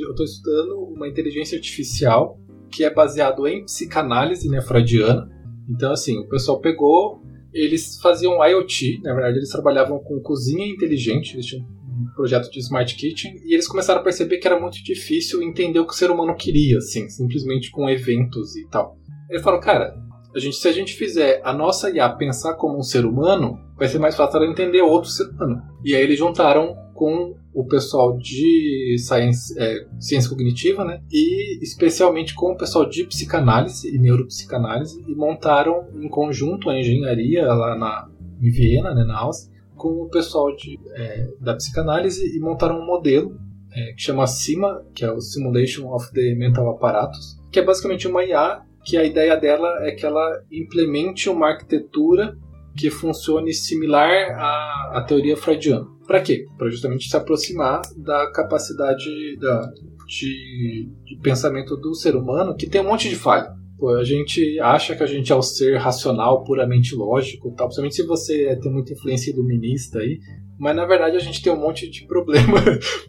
Eu estou estudando uma inteligência artificial que é baseado em psicanálise né, freudiana. Então, assim, o pessoal pegou, eles faziam IoT, na verdade, eles trabalhavam com cozinha inteligente, eles tinham projeto de Smart Kitchen e eles começaram a perceber que era muito difícil entender o que o ser humano queria, assim, simplesmente com eventos e tal. Ele falou, cara, a gente, se a gente fizer a nossa IA pensar como um ser humano, vai ser mais fácil ela entender outro ser humano. E aí eles juntaram com o pessoal de science, é, ciência cognitiva, né? E especialmente com o pessoal de psicanálise e neuropsicanálise e montaram em conjunto a engenharia lá na, em Viena, né, na Áustria, com o pessoal de, é, da psicanálise e montaram um modelo é, que chama CIMA, que é o Simulation of the Mental Apparatus, que é basicamente uma IA que a ideia dela é que ela implemente uma arquitetura que funcione similar à, à teoria freudiana. Para quê? Para justamente se aproximar da capacidade da, de, de pensamento do ser humano, que tem um monte de falha. Pô, a gente acha que a gente é o ser racional, puramente lógico, tal, principalmente se você tem muita influência iluminista aí, mas na verdade a gente tem um monte de problema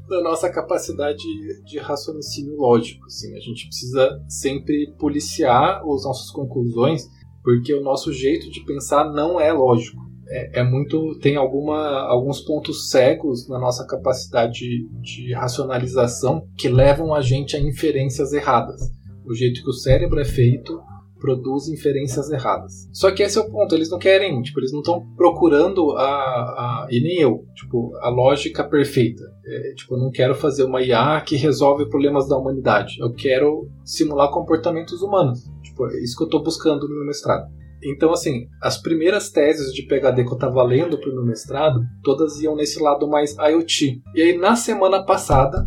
na nossa capacidade de raciocínio lógico. Assim. A gente precisa sempre policiar as nossas conclusões, porque o nosso jeito de pensar não é lógico. É, é muito. tem alguma, alguns pontos cegos na nossa capacidade de, de racionalização que levam a gente a inferências erradas o jeito que o cérebro é feito produz inferências erradas. Só que esse é o ponto, eles não querem, tipo, eles não estão procurando a, a, e nem eu, tipo, a lógica perfeita. É, tipo, eu não quero fazer uma IA que resolve problemas da humanidade. Eu quero simular comportamentos humanos. Tipo, é isso que eu estou buscando no meu mestrado. Então, assim, as primeiras teses de PHD que eu estava lendo para o meu mestrado, todas iam nesse lado mais IoT. E aí, na semana passada,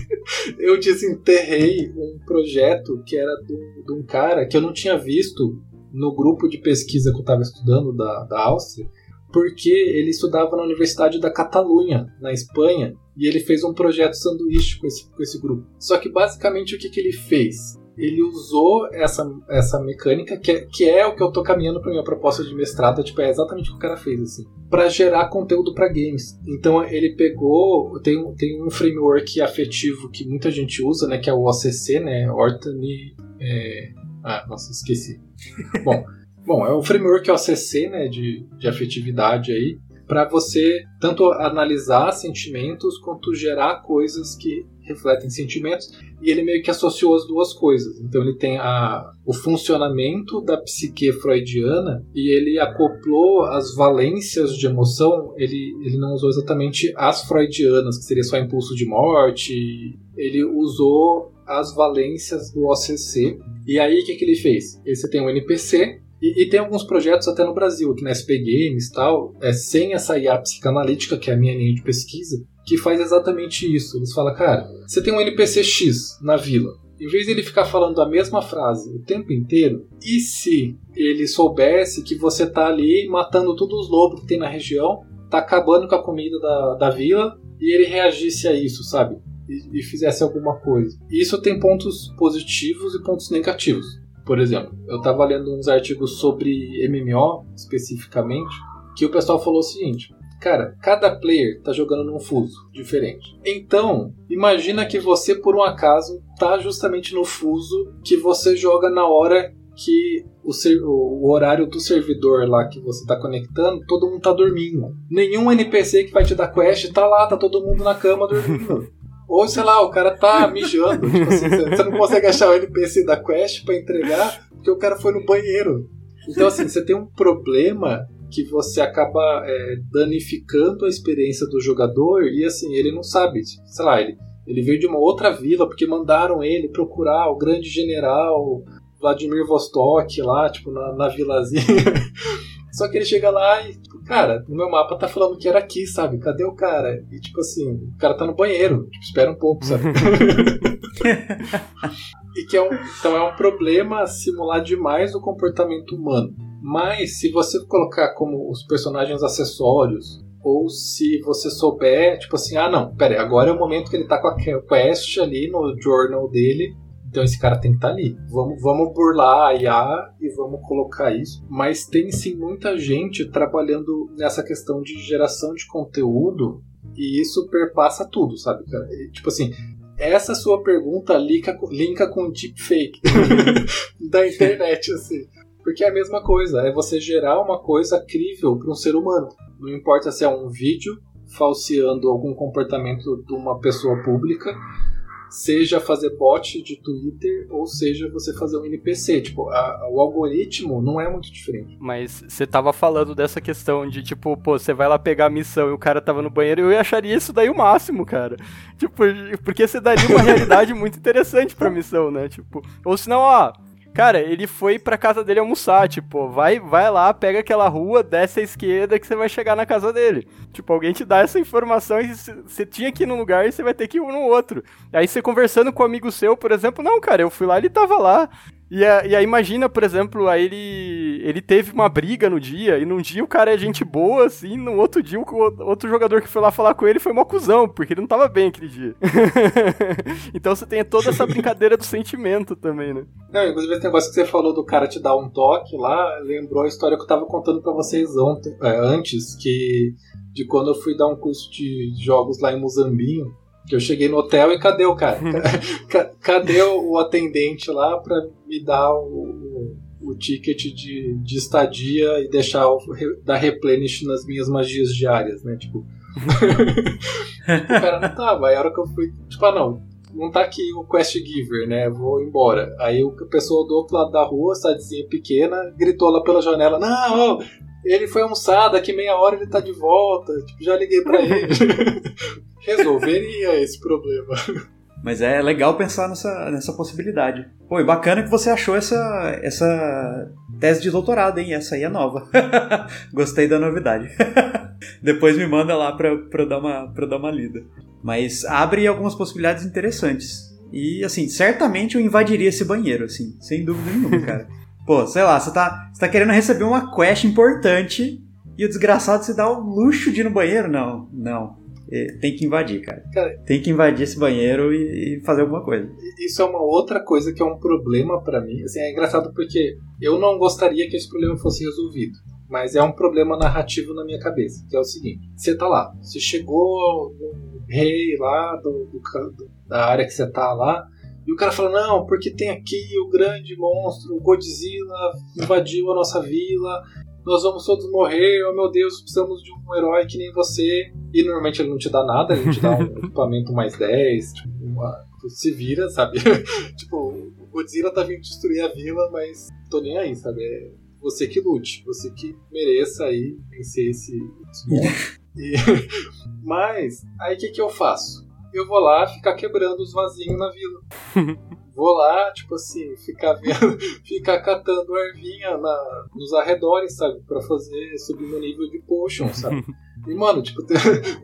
eu desenterrei um projeto que era de, um cara que eu não tinha visto no grupo de pesquisa que eu estava estudando da, da Áustria, porque ele estudava na Universidade da Catalunha, na Espanha, e ele fez um projeto sanduíche com esse, com esse grupo. Só que basicamente o que, que ele fez? Ele usou essa, essa mecânica, que é, que é o que eu tô caminhando para minha proposta de mestrado, tipo, é exatamente o que o cara fez, assim, para gerar conteúdo para games. Então ele pegou, tem, tem um framework afetivo que muita gente usa, né, que é o OCC, né, Ortony... É... Ah, nossa, esqueci. Bom, Bom, é o framework OCC, né, de, de afetividade aí, para você tanto analisar sentimentos quanto gerar coisas que refletem sentimentos e ele meio que associou as duas coisas. Então ele tem a, o funcionamento da psique freudiana e ele acoplou as valências de emoção. Ele, ele não usou exatamente as freudianas, que seria só impulso de morte. Ele usou as valências do OCC. E aí o que, que ele fez? Você tem um NPC e, e, tem alguns projetos até no Brasil, aqui na SP Games e tal, é, sem essa IA psicanalítica, que é a minha linha de pesquisa, que faz exatamente isso. Eles falam, cara, você tem um NPC X na vila. Em vez de ele ficar falando a mesma frase o tempo inteiro, e se ele soubesse que você tá ali matando todos os lobos que tem na região, tá acabando com a comida da, da vila, e ele reagisse a isso, sabe? E, e fizesse alguma coisa. Isso tem pontos positivos e pontos negativos. Por exemplo, eu estava lendo uns artigos sobre MMO especificamente, que o pessoal falou o seguinte: Cara, cada player tá jogando num fuso diferente. Então, imagina que você, por um acaso, tá justamente no fuso que você joga na hora que o, o, horário do servidor lá que você tá conectando, todo mundo tá dormindo. Nenhum NPC que vai te dar quest tá lá, tá todo mundo na cama dormindo. Ou, sei lá, o cara tá mijando. tipo assim, você não consegue achar o NPC da quest para entregar porque o cara foi no banheiro. Então, assim, você tem um problema que você acaba é, danificando a experiência do jogador e, assim, ele não sabe. Sei lá, ele, ele veio de uma outra vila porque mandaram ele procurar o grande general Vladimir Vostok lá, tipo, na, na vilazinha. Só que ele chega lá e, cara, no meu mapa tá falando que era aqui, sabe? Cadê o cara? E tipo assim, o cara tá no banheiro. Tipo, espera um pouco, sabe? e que é um, então é um problema simular demais o comportamento humano. Mas se você colocar como os personagens acessórios, ou se você souber, tipo assim, ah não, pera aí, agora é o momento que ele tá com a quest ali no journal dele, então esse cara tem que estar tá ali. Vamos, vamos burlar a IA e vamos colocar isso. Mas tem sim muita gente trabalhando nessa questão de geração de conteúdo e isso perpassa tudo, sabe, tipo assim, essa sua pergunta linka, linka com deepfake da internet, assim. Porque é a mesma coisa, é você gerar uma coisa crível para um ser humano. Não importa se é um vídeo falseando algum comportamento de uma pessoa pública seja fazer bot de Twitter ou seja você fazer um NPC. Tipo, a, o algoritmo não é muito diferente. Mas você tava falando dessa questão de, tipo, pô, você vai lá pegar a missão e o cara tava no banheiro, eu acharia isso daí o máximo, cara. Tipo, porque você daria uma realidade muito interessante pra missão, né? Tipo, ou senão, ó Cara, ele foi pra casa dele almoçar, tipo, vai, vai lá, pega aquela rua, desce à esquerda que você vai chegar na casa dele. Tipo, alguém te dá essa informação e você tinha que ir num lugar e você vai ter que ir no outro. Aí você conversando com um amigo seu, por exemplo, não, cara, eu fui lá, ele tava lá. E, e aí imagina, por exemplo, aí ele, ele teve uma briga no dia, e num dia o cara é gente boa, assim, no outro dia o outro jogador que foi lá falar com ele foi uma cuzão, porque ele não tava bem aquele dia. então você tem toda essa brincadeira do sentimento também, né? Não, inclusive esse negócio que você falou do cara te dar um toque lá, lembrou a história que eu tava contando para vocês ontem, é, antes, que de quando eu fui dar um curso de jogos lá em Muzambinho, que eu cheguei no hotel e cadê o cara? cadê o atendente lá pra me dar o, o ticket de, de estadia e deixar o, dar replenish nas minhas magias diárias, né? Tipo. o cara não tava. Aí a hora que eu fui. Tipo, ah, não. Não tá aqui o Quest Giver, né? Vou embora. Aí a pessoa do outro lado da rua, cidadezinha pequena, gritou lá pela janela: Não, ele foi almoçar, daqui meia hora ele tá de volta. Tipo, já liguei pra ele. resolveria esse problema. Mas é legal pensar nessa, nessa possibilidade. Pô, e bacana que você achou essa, essa tese de doutorado, hein? Essa aí é nova. Gostei da novidade. Depois me manda lá pra, pra, eu dar uma, pra eu dar uma lida. Mas abre algumas possibilidades interessantes. E, assim, certamente eu invadiria esse banheiro, assim, sem dúvida nenhuma, cara. Pô, sei lá, você tá, você tá querendo receber uma quest importante e o desgraçado se dá o luxo de ir no banheiro? Não, não. É, tem que invadir, cara. cara. Tem que invadir esse banheiro e, e, fazer alguma coisa. Isso é uma outra coisa que é um problema para mim. Assim, é engraçado porque eu não gostaria que esse problema fosse resolvido. Mas é um problema narrativo na minha cabeça, que é o seguinte: você tá lá, você chegou no rei lá do, do, da área que você tá lá, E o cara fala, não, porque tem aqui o grande monstro, o Godzilla invadiu a nossa vila, nós vamos todos morrer, oh meu Deus, precisamos de um herói que nem você. E normalmente ele não te dá nada, ele te dá um equipamento mais 10, tipo, uma, se vira, sabe? tipo, o Godzilla tá vindo destruir a vila, mas tô nem aí, sabe? É você que lute, você que mereça aí vencer esse, esse monstro. E, mas, aí o que, que eu faço? Eu vou lá ficar quebrando os vasinhos na vila. Vou lá, tipo assim, ficar vendo, ficar catando ervinha na, nos arredores, sabe? Pra fazer subir no nível de potion, sabe? E, mano, tipo,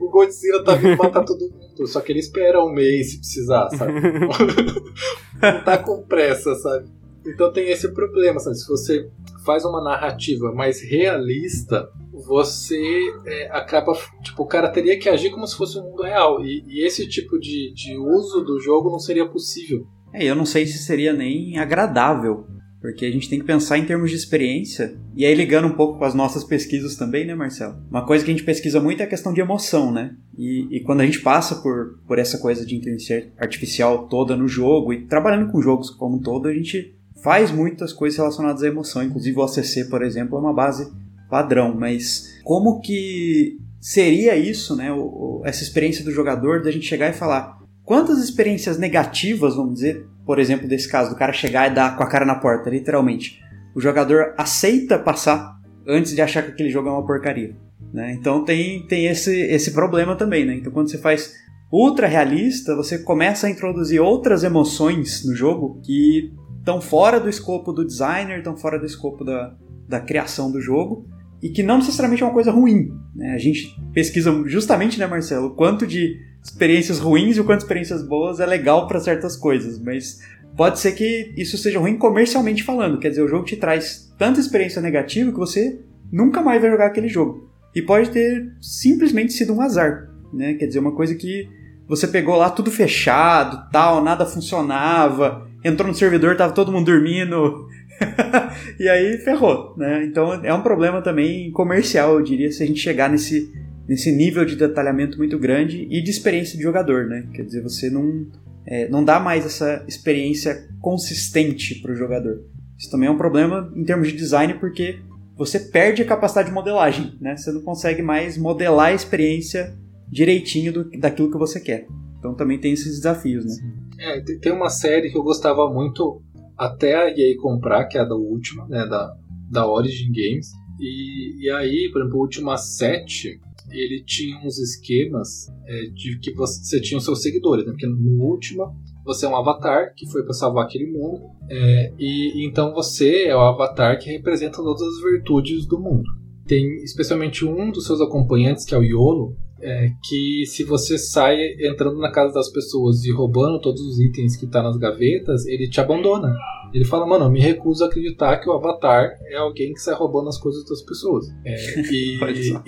o Godzilla tá vindo matar todo mundo, só que ele espera um mês se precisar, sabe? Não tá com pressa, sabe? Então tem esse problema, sabe? Se você faz uma narrativa mais realista, você é, acaba. Tipo, o cara teria que agir como se fosse um mundo real. E, e esse tipo de, de uso do jogo não seria possível. É, eu não sei se seria nem agradável, porque a gente tem que pensar em termos de experiência. E aí, ligando um pouco com as nossas pesquisas também, né, Marcelo? Uma coisa que a gente pesquisa muito é a questão de emoção, né? E, e quando a gente passa por, por essa coisa de inteligência artificial toda no jogo e trabalhando com jogos como um todo, a gente faz muitas coisas relacionadas à emoção. Inclusive, o ACC, por exemplo, é uma base padrão. Mas como que seria isso, né? O, essa experiência do jogador, da gente chegar e falar Quantas experiências negativas, vamos dizer, por exemplo, desse caso, do cara chegar e dar com a cara na porta, literalmente, o jogador aceita passar antes de achar que aquele jogo é uma porcaria. Né? Então tem, tem esse, esse problema também. Né? Então quando você faz ultra realista, você começa a introduzir outras emoções no jogo que estão fora do escopo do designer, estão fora do escopo da, da criação do jogo e que não necessariamente é uma coisa ruim. Né? A gente pesquisa justamente, né, Marcelo, o quanto de experiências ruins e o quanto experiências boas é legal para certas coisas, mas pode ser que isso seja ruim comercialmente falando. Quer dizer, o jogo te traz tanta experiência negativa que você nunca mais vai jogar aquele jogo. E pode ter simplesmente sido um azar, né? Quer dizer, uma coisa que você pegou lá tudo fechado, tal, nada funcionava, entrou no servidor, tava todo mundo dormindo. e aí ferrou, né? Então é um problema também comercial, eu diria, se a gente chegar nesse nesse nível de detalhamento muito grande e de experiência de jogador, né? Quer dizer, você não, é, não dá mais essa experiência consistente para o jogador. Isso também é um problema em termos de design, porque você perde a capacidade de modelagem, né? Você não consegue mais modelar a experiência direitinho do, daquilo que você quer. Então também tem esses desafios, né? É, tem uma série que eu gostava muito até a EA comprar, que é a da última, né? Da, da Origin Games. E, e aí, por exemplo, a última 7, ele tinha uns esquemas é, de que você tinha os seus seguidores, né? porque no último você é um avatar que foi para salvar aquele mundo é, e então você é o avatar que representa todas as virtudes do mundo. Tem especialmente um dos seus acompanhantes que é o Yolo, é, que se você sai entrando na casa das pessoas e roubando todos os itens que tá nas gavetas, ele te abandona. Ele fala, mano, eu me recuso a acreditar que o Avatar é alguém que sai roubando as coisas das pessoas. É, e,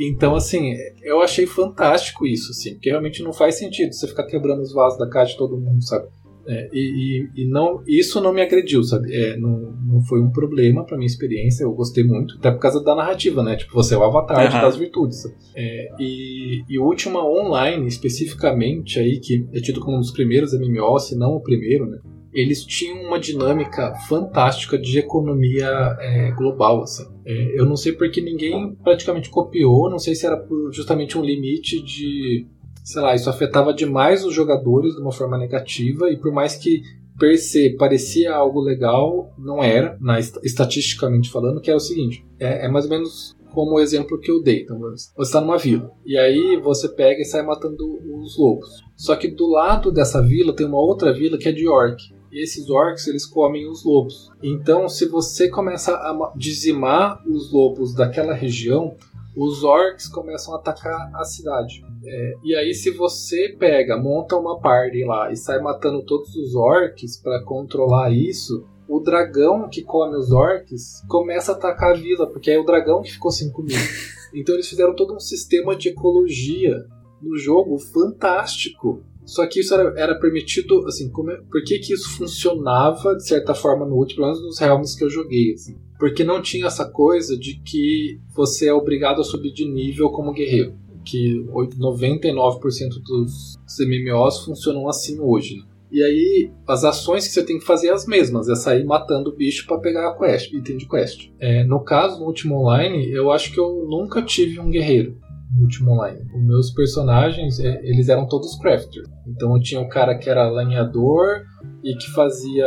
então, assim, eu achei fantástico isso, assim, porque realmente não faz sentido você ficar quebrando os vasos da casa de todo mundo, sabe? É, e, e, não, isso não me agrediu, sabe? É, não, não foi um problema pra minha experiência, eu gostei muito, até por causa da narrativa, né? Tipo, você é o avatar uhum. das virtudes. É, e, e o Ultima Online, especificamente, aí, que é tido como um dos primeiros MMO, se não o primeiro, né? Eles tinham uma dinâmica fantástica de economia é, global, assim. É, eu não sei porque ninguém praticamente copiou, não sei se era justamente um limite de sei lá, isso afetava demais os jogadores de uma forma negativa e por mais que per se parecia algo legal, não era, na, estatisticamente falando, que é o seguinte, é, é mais ou menos como o exemplo que eu dei. Então, você está numa vila e aí você pega e sai matando os lobos. Só que do lado dessa vila tem uma outra vila que é de orc. E esses orcs eles comem os lobos. Então, se você começa a dizimar os lobos daquela região, os orcs começam a atacar a cidade. É, e aí, se você pega, monta uma party lá e sai matando todos os orcs para controlar isso, o dragão que come os orcs começa a atacar a vila, porque é o dragão que ficou sem comida. Então, eles fizeram todo um sistema de ecologia no jogo fantástico. Só que isso era, era permitido, assim, como, é, por que, que isso funcionava de certa forma no último, pelo menos nos realms que eu joguei, assim? Porque não tinha essa coisa de que você é obrigado a subir de nível como guerreiro. Que 99% dos MMOs funcionam assim hoje. Né? E aí, as ações que você tem que fazer é as mesmas, é sair matando o bicho para pegar a quest, item de quest. É, no caso, no último online, eu acho que eu nunca tive um guerreiro no último online. Os meus personagens, é, eles eram todos crafters. Então eu tinha um cara que era lanhador e que fazia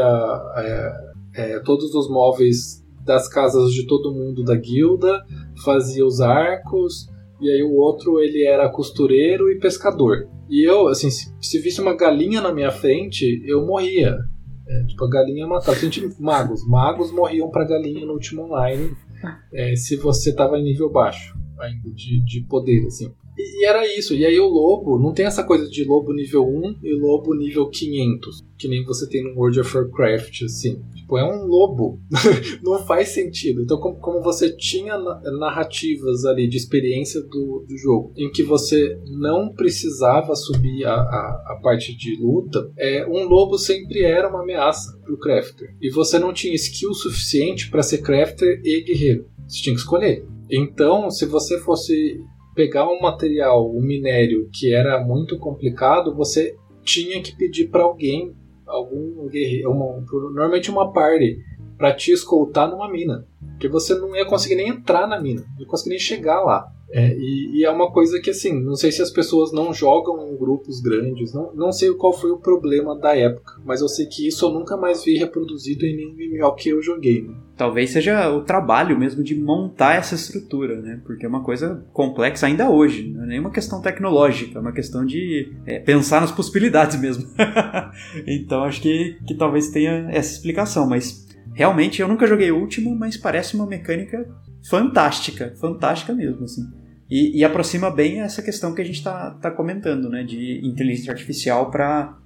é, é, todos os móveis das casas de todo mundo da guilda, fazia os arcos, e aí o outro ele era costureiro e pescador. E eu, assim, se, se visse uma galinha na minha frente, eu morria. É, tipo, a galinha matava. Gente, magos. Magos morriam pra galinha no último online é, se você tava em nível baixo ainda de, de poder, assim. E, era isso. E aí o lobo, não tem essa coisa de lobo nível 1 e lobo nível 500, que nem você tem no World of Warcraft, assim. Tipo, é um lobo. não faz sentido. Então, como, como você tinha narrativas ali de experiência do, do jogo, em que você não precisava subir a, a, a parte de luta, é, um lobo sempre era uma ameaça pro crafter. E você não tinha skill suficiente para ser crafter e guerreiro. Você tinha que escolher. Então, se você fosse pegar um material, um minério que era muito complicado, você tinha que pedir para alguém, algum guerreiro, uma, normalmente uma party, para te escoltar numa mina, porque você não ia conseguir nem entrar na mina, não ia conseguir nem chegar lá. É, e, e, é uma coisa que, assim, não sei se as pessoas não jogam em grupos grandes, não, não sei qual foi o problema da época, mas eu sei que isso eu nunca mais vi reproduzido em nenhum MMO que eu joguei. Né? Talvez seja o trabalho mesmo de montar essa estrutura, né? Porque é uma coisa complexa ainda hoje, não é nem uma questão tecnológica, é uma questão de é, pensar nas possibilidades mesmo. então acho que, que talvez tenha essa explicação, mas realmente eu nunca joguei Ultima, mas parece uma mecânica fantástica, fantástica mesmo, assim. E, e, aproxima bem essa questão que a gente está tá comentando, né? De inteligência artificial para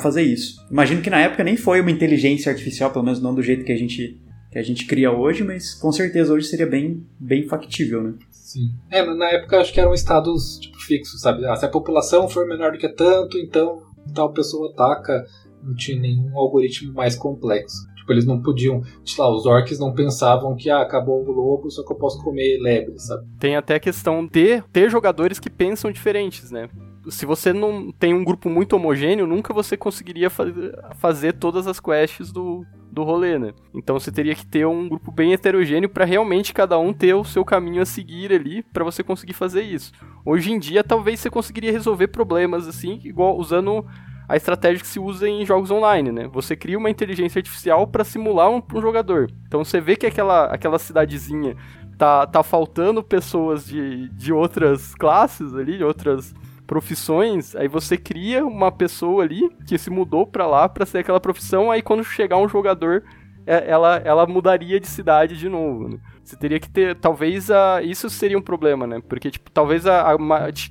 fazer isso. Imagino que na época nem foi uma inteligência artificial, pelo menos não do jeito que a gente, que a gente cria hoje, mas com certeza hoje seria bem, bem factível, né? Sim. É, na época acho que eram estados tipo, fixos, sabe? Ah, se a população for menor do que tanto, então tal pessoa ataca. Não tinha nenhum algoritmo mais complexo. Tipo, eles não podiam. Sei lá, os orcs não pensavam que ah, acabou o lobo, só que eu posso comer lebre, sabe? Tem até a questão de ter jogadores que pensam diferentes, né? Se você não tem um grupo muito homogêneo, nunca você conseguiria fazer todas as quests do, do rolê, né? Então você teria que ter um grupo bem heterogêneo para realmente cada um ter o seu caminho a seguir ali para você conseguir fazer isso. Hoje em dia, talvez você conseguiria resolver problemas assim, igual usando a estratégia que se usa em jogos online, né? Você cria uma inteligência artificial para simular um, um, jogador. Então você vê que aquela, aquela cidadezinha tá, tá faltando pessoas de, de outras classes ali, de outras profissões, aí você cria uma pessoa ali que se mudou para lá para ser aquela profissão, aí quando chegar um jogador, é, ela, ela mudaria de cidade de novo, né? Você teria que ter, talvez a, isso seria um problema, né? Porque tipo, talvez a, a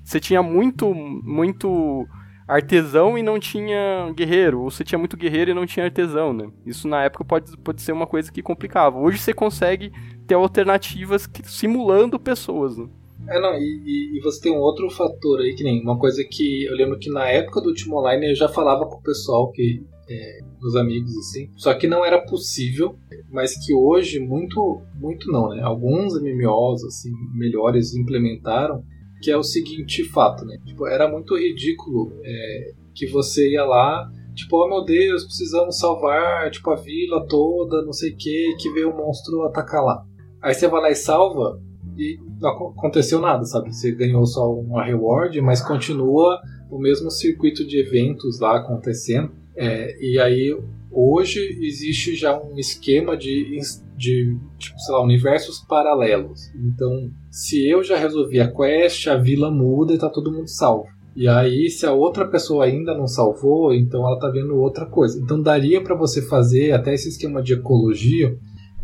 você tinha muito muito artesão e não tinha guerreiro, ou você tinha muito guerreiro e não tinha artesão, né? Isso na época pode, pode ser uma coisa que complicava. Hoje você consegue ter alternativas que, simulando pessoas, né? É, não, e, e, você tem um outro fator aí, que nem uma coisa que eu lembro que na época do Ultima Online eu já falava com o pessoal que. É, os amigos assim, só que não era possível, mas que hoje muito, muito não, né? Alguns MMOs assim melhores implementaram que é o seguinte fato, né? Tipo, era muito ridículo é, que você ia lá, tipo, oh meu Deus, precisamos salvar, tipo, a vila toda, não sei o que, que veio o um monstro atacar lá. Aí você vai lá e salva e não aconteceu nada, sabe? Você ganhou só uma reward, mas continua o mesmo circuito de eventos lá acontecendo. É, e aí hoje existe já um esquema de, de tipo, sei lá, universos paralelos. Então, se eu já resolvi a quest, a vila muda e tá todo mundo salvo. E aí, se a outra pessoa ainda não salvou, então ela tá vendo outra coisa. Então, daria para você fazer até esse esquema de ecologia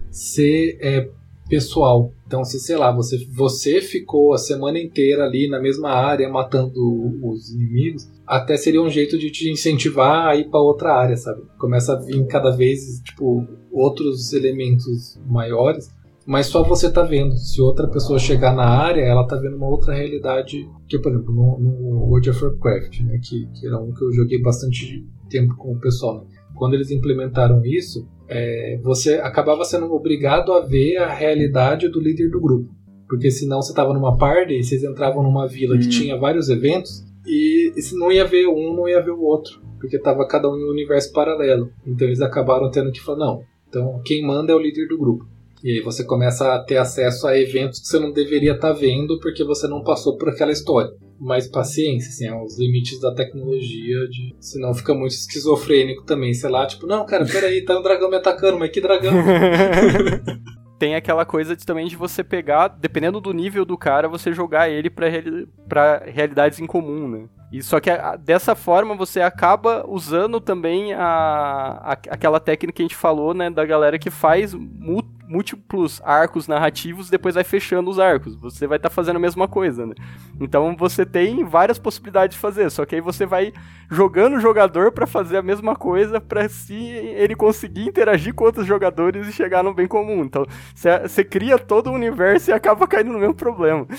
ser é, pessoal. Então, se sei lá, você, você ficou a semana inteira ali na mesma área matando os inimigos, até seria um jeito de te incentivar a ir para outra área, sabe? Começa a vir cada vez, tipo, outros elementos maiores, mas só você tá vendo. Se outra pessoa chegar na área, ela tá vendo uma outra realidade, que por exemplo, no, no World of Warcraft, né, que, que era um que eu joguei bastante tempo com o pessoal, né? quando eles implementaram isso, é, você acabava sendo obrigado a ver a realidade do líder do grupo. Porque senão você estava numa party e vocês entravam numa vila que uhum. tinha vários eventos e, e se não ia ver um, não ia ver o outro. porque tava cada um em um universo paralelo. Então eles acabaram tendo que falar, não, então quem manda é o líder do grupo. E aí você começa a ter acesso a eventos que você não deveria estar tá vendo porque você não passou por aquela história. Mas paciência, assim, é os limites da tecnologia, de... senão fica muito esquizofrênico também, sei lá, tipo, não, cara, peraí, tá um dragão me atacando, mas que dragão? tem aquela coisa de, também de você pegar, dependendo do nível do cara, você jogar ele pra, reali pra realidades em comum, né? E só que a, dessa forma você acaba usando também a, a, aquela técnica que a gente falou, né, da galera que faz múltiplos arcos narrativos, depois vai fechando os arcos. Você vai estar tá fazendo a mesma coisa, né? Então você tem várias possibilidades de fazer, só que aí você vai jogando o jogador para fazer a mesma coisa para se ele conseguir interagir com outros jogadores e chegar no bem comum. Então você cria todo o universo e acaba caindo no mesmo problema.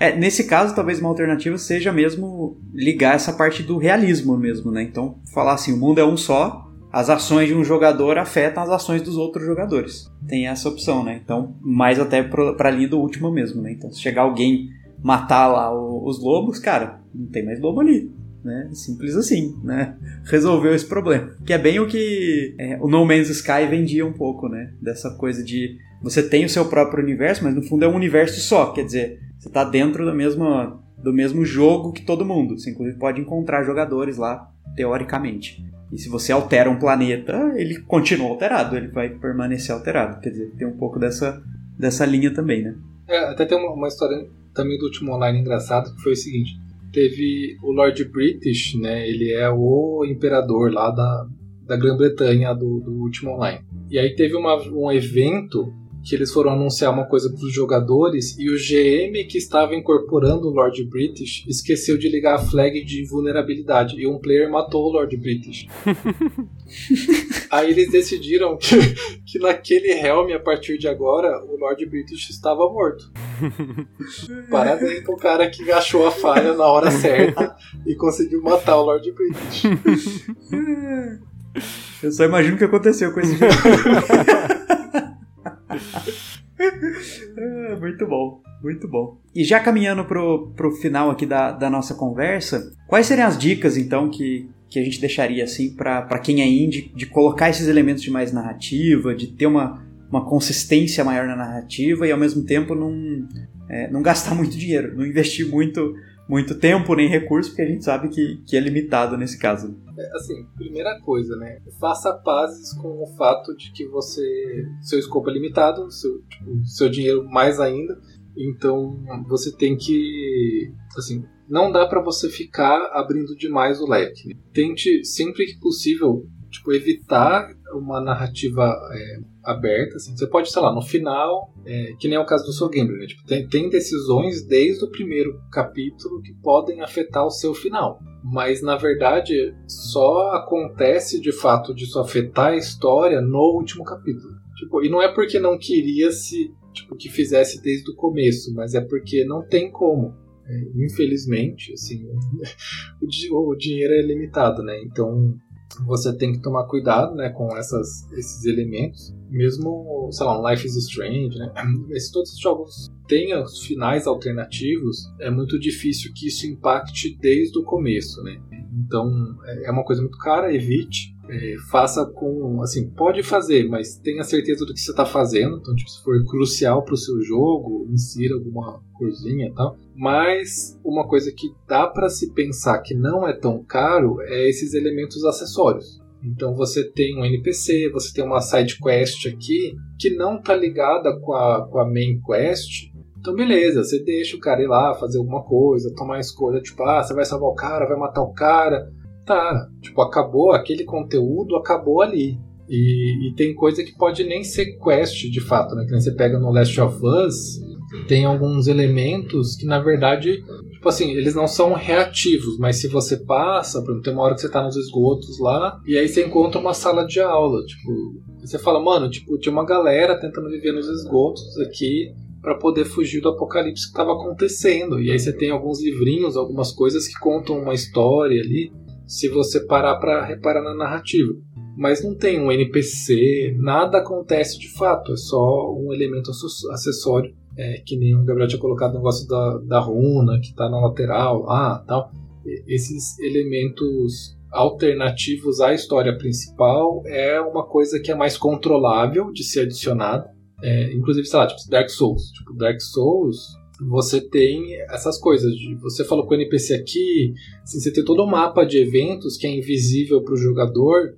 É, nesse caso, talvez uma alternativa seja mesmo ligar essa parte do realismo mesmo, né? Então, falar assim, o mundo é um só, as ações de um jogador afetam as ações dos outros jogadores. Tem essa opção, né? Então, mais até pra linha do último mesmo, né? Então, se chegar alguém matar lá os lobos, cara, não tem mais lobo ali. Né? Simples assim, né? Resolveu esse problema. Que é bem o que é, o No Man's Sky vendia um pouco, né? Dessa coisa de você tem o seu próprio universo, mas no fundo é um universo só. Quer dizer, você está dentro do mesmo, do mesmo jogo que todo mundo. Você inclusive pode encontrar jogadores lá, teoricamente. E se você altera um planeta, ele continua alterado, ele vai permanecer alterado. Quer dizer, tem um pouco dessa, dessa linha também, né? É, até tem uma, uma história também do último online engraçado, que foi o seguinte. Teve o Lord British, né? Ele é o imperador lá da, da Grã-Bretanha do, do último online. E aí teve uma, um evento que eles foram anunciar uma coisa para os jogadores e o GM que estava incorporando o Lord British esqueceu de ligar a flag de vulnerabilidade e um player matou o Lord British. Aí eles decidiram que, que naquele helm, a partir de agora, o Lord British estava morto. Parabéns pro cara que achou a falha na hora certa e conseguiu matar o Lord British. Eu só imagino o que aconteceu com esse jogo. É, muito bom, muito bom. E já caminhando pro, pro final aqui da, da nossa conversa, quais seriam as dicas então que, que a gente deixaria assim para quem é indie de colocar esses elementos de mais narrativa, de ter uma, uma consistência maior na narrativa e ao mesmo tempo não, é, não gastar muito dinheiro, não investir muito muito tempo nem recurso, porque a gente sabe que, que é limitado nesse caso. É, assim, primeira coisa, né? Faça pazes com o fato de que você. seu escopo é limitado, seu, tipo, seu dinheiro mais ainda. Então você tem que. Assim, não dá para você ficar abrindo demais o leque. Tente, sempre que possível, tipo, evitar uma narrativa é, aberta. Assim. Você pode, sei lá, no final, é, que nem é o caso do seu game, né? Tipo, tem, tem decisões desde o primeiro capítulo que podem afetar o seu final. Mas na verdade só acontece de fato disso afetar a história no último capítulo. Tipo, e não é porque não queria se tipo, que fizesse desde o começo, mas é porque não tem como. É, infelizmente, assim, o dinheiro é limitado, né? Então você tem que tomar cuidado né, com essas, esses elementos. Mesmo, sei lá, um Life is Strange, né? Se todos esses jogos têm os finais alternativos, é muito difícil que isso impacte desde o começo, né? Então, é, é uma coisa muito cara, evite. É, faça com, assim, pode fazer, mas tenha certeza do que você está fazendo. Então, tipo, se for crucial para o seu jogo, insira alguma coisinha e tal. Mas uma coisa que dá para se pensar que não é tão caro é esses elementos acessórios. Então você tem um NPC, você tem uma side quest aqui que não está ligada com a, com a main quest. Então beleza, você deixa o cara ir lá fazer alguma coisa, tomar escolha, tipo, ah, você vai salvar o cara, vai matar o cara tá. Tipo, acabou aquele conteúdo, acabou ali. E, e, tem coisa que pode nem ser quest de fato, né? Que você pega no Last of Us, tem alguns elementos que na verdade, tipo assim, eles não são reativos, mas se você passa, por exemplo, tem uma hora que você tá nos esgotos lá, e aí você encontra uma sala de aula, tipo, você fala, mano, tipo, tinha uma galera tentando viver nos esgotos aqui para poder fugir do apocalipse que estava acontecendo. E aí você tem alguns livrinhos, algumas coisas que contam uma história ali se você parar para reparar na narrativa. Mas não tem um NPC, nada acontece de fato, é só um elemento acessório. é, que nem o Gabriel tinha colocado o negócio da, da runa, que está na lateral lá tal. Esses elementos alternativos à história principal é uma coisa que é mais controlável de ser adicionada. É, inclusive, sei lá, tipo Dark Souls. Tipo, Dark Souls, você tem essas coisas. De, você falou com o NPC aqui, assim, você tem todo um mapa de eventos que é invisível para o jogador,